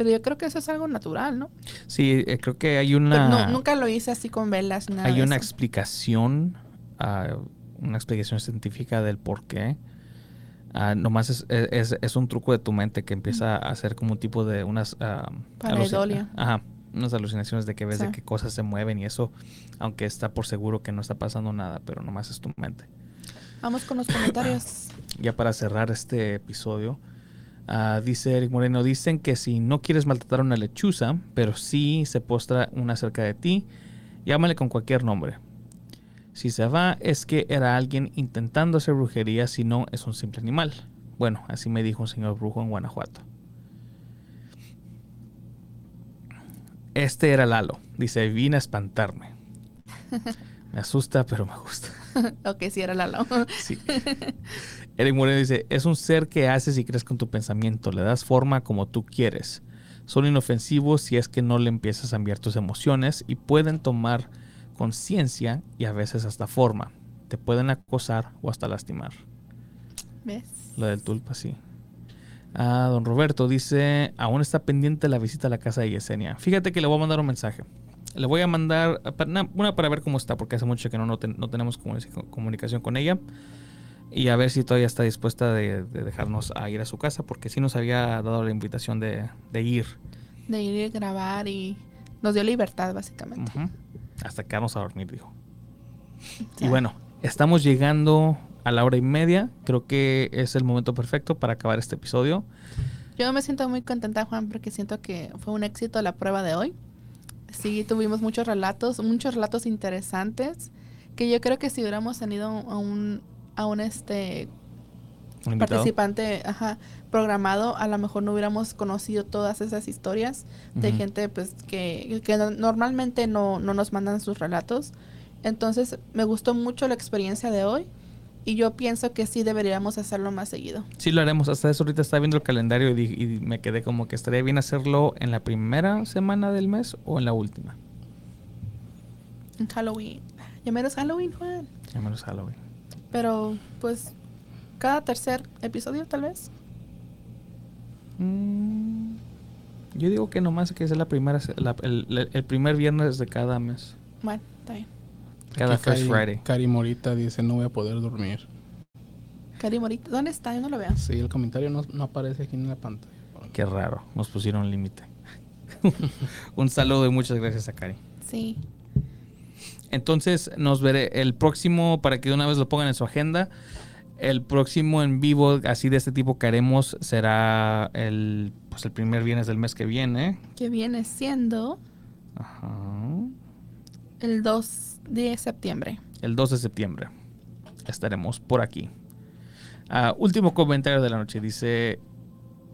Pero yo creo que eso es algo natural, ¿no? sí, eh, creo que hay una... no- nunca lo hice así con velas. Nada hay de una explicación, ah, una explicación científica del por qué. Ah, nomás es, es- es un truco de tu mente que empieza a hacer como un tipo de unas... Pareidolia. alucin- Ajá, unas alucinaciones de que ves de Sí. que cosas se mueven y eso, aunque está por seguro que no está pasando nada, pero nomás es tu mente. Vamos con los comentarios. Ya para cerrar este episodio, ah, dice Eric Moreno, dicen que si no quieres maltratar a una lechuza, pero sí se postra una cerca de ti, llámale con cualquier nombre. Si se va es que era alguien intentando hacer brujería, si no es un simple animal. Bueno, así me dijo un señor brujo en Guanajuato. Este era Lalo. Dice, vine a espantarme. Me asusta, pero me gusta. ok, sí, era Lalo. Sí. Eric Moreno dice, es un ser que haces y crees con tu pensamiento, le das forma como tú quieres. Son inofensivos si es que no le empiezas a enviar tus emociones y pueden tomar conciencia y a veces hasta forma. Te pueden acosar o hasta lastimar. ¿Ves? Lo del tulpa, sí. Ah, don Roberto dice, aún está pendiente la visita a la casa de Yesenia. Fíjate que le voy a mandar un mensaje. Le voy a mandar una para ver cómo está, porque hace mucho que no, no, tenemos comunicación con ella. Y a ver si todavía está dispuesta de, dejarnos a ir a su casa, porque sí nos había dado la invitación de, ir. De ir a grabar y nos dio libertad, básicamente. Hasta que vamos a dormir, dijo. Y bueno, estamos llegando a la hora y media. Creo que es el momento perfecto para acabar este episodio. Yo me siento muy contenta, Juan, porque siento que fue un éxito la prueba de hoy. Sí, tuvimos muchos relatos, muchos relatos interesantes, que yo creo que si hubiéramos tenido a un, a un este participante programado, a lo mejor no hubiéramos conocido todas esas historias de gente pues que, que normalmente no, no nos mandan sus relatos. Entonces me gustó mucho la experiencia de hoy y yo pienso que sí deberíamos hacerlo más seguido. Sí, lo haremos. Hasta eso ahorita estaba viendo el calendario y, me quedé como que estaría bien hacerlo en la primera semana del mes o en la última. En Halloween. Ya menos Halloween, Juan. Ya menos Halloween. Pero, pues, cada tercer episodio, tal vez. Mm, yo digo que nomás que es la primera, el, el primer viernes de cada mes. Bueno, está bien. Cada First Friday. Cari Morita dice, no voy a poder dormir. Cari Morita, ¿dónde está? Yo no lo veo. Sí, el comentario no, aparece aquí en la pantalla. Qué raro, nos pusieron límite. Un saludo y muchas gracias a Cari. Sí. Entonces nos veré el próximo, para que de una vez lo pongan en su agenda, el próximo en vivo así de este tipo que haremos será el, pues el primer viernes del mes que viene. Que viene siendo... Ajá. El 2 de septiembre. El 2 de septiembre estaremos por aquí. Ah, último comentario de la noche. Dice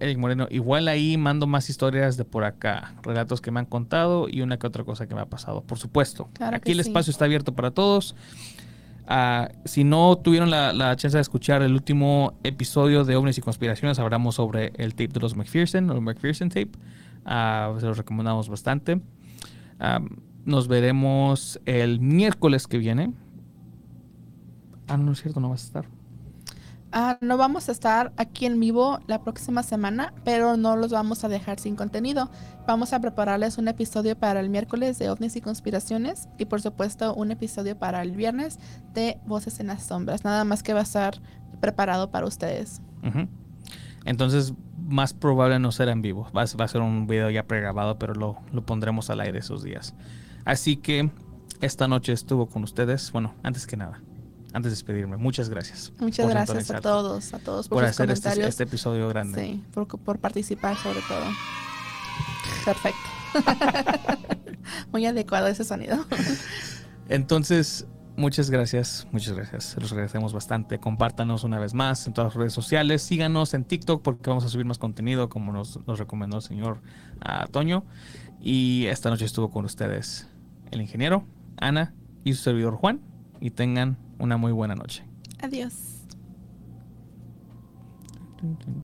Eric Moreno, igual ahí mando más historias de por acá, relatos que me han contado y una que otra cosa que me ha pasado. Por supuesto. aquí el espacio está abierto para todos. Ah, si no tuvieron la, chance de escuchar el último episodio de Ovnis y Conspiraciones, hablamos sobre el tape de los McPherson, el McPherson tape. Ah, se los recomendamos bastante. Nos veremos el miércoles que viene. Ah, no es cierto, no vas a estar. Ah, no vamos a estar aquí en vivo la próxima semana, pero no los vamos a dejar sin contenido. Vamos a prepararles un episodio para el miércoles de ovnis y conspiraciones y por supuesto un episodio para el viernes de voces en las sombras. Nada más que va a estar preparado para ustedes. Entonces, más probable no será en vivo. Va, a ser un video ya pregrabado, pero lo, lo pondremos al aire esos días. Así que esta noche estuvo con ustedes. Bueno, antes que nada, antes de despedirme, muchas gracias. Muchas gracias a todos, a todos por, hacer este, este, episodio grande. Sí, por, por participar sobre todo. Perfecto. Muy adecuado ese sonido. Entonces, muchas gracias, muchas gracias. Los agradecemos bastante. Compártanos una vez más en todas las redes sociales. Síganos en TikTok porque vamos a subir más contenido como nos, recomendó el señor uh, Toño. Y esta noche estuvo con ustedes el ingeniero, Ana y su servidor Juan. Y tengan una muy buena noche. Adiós.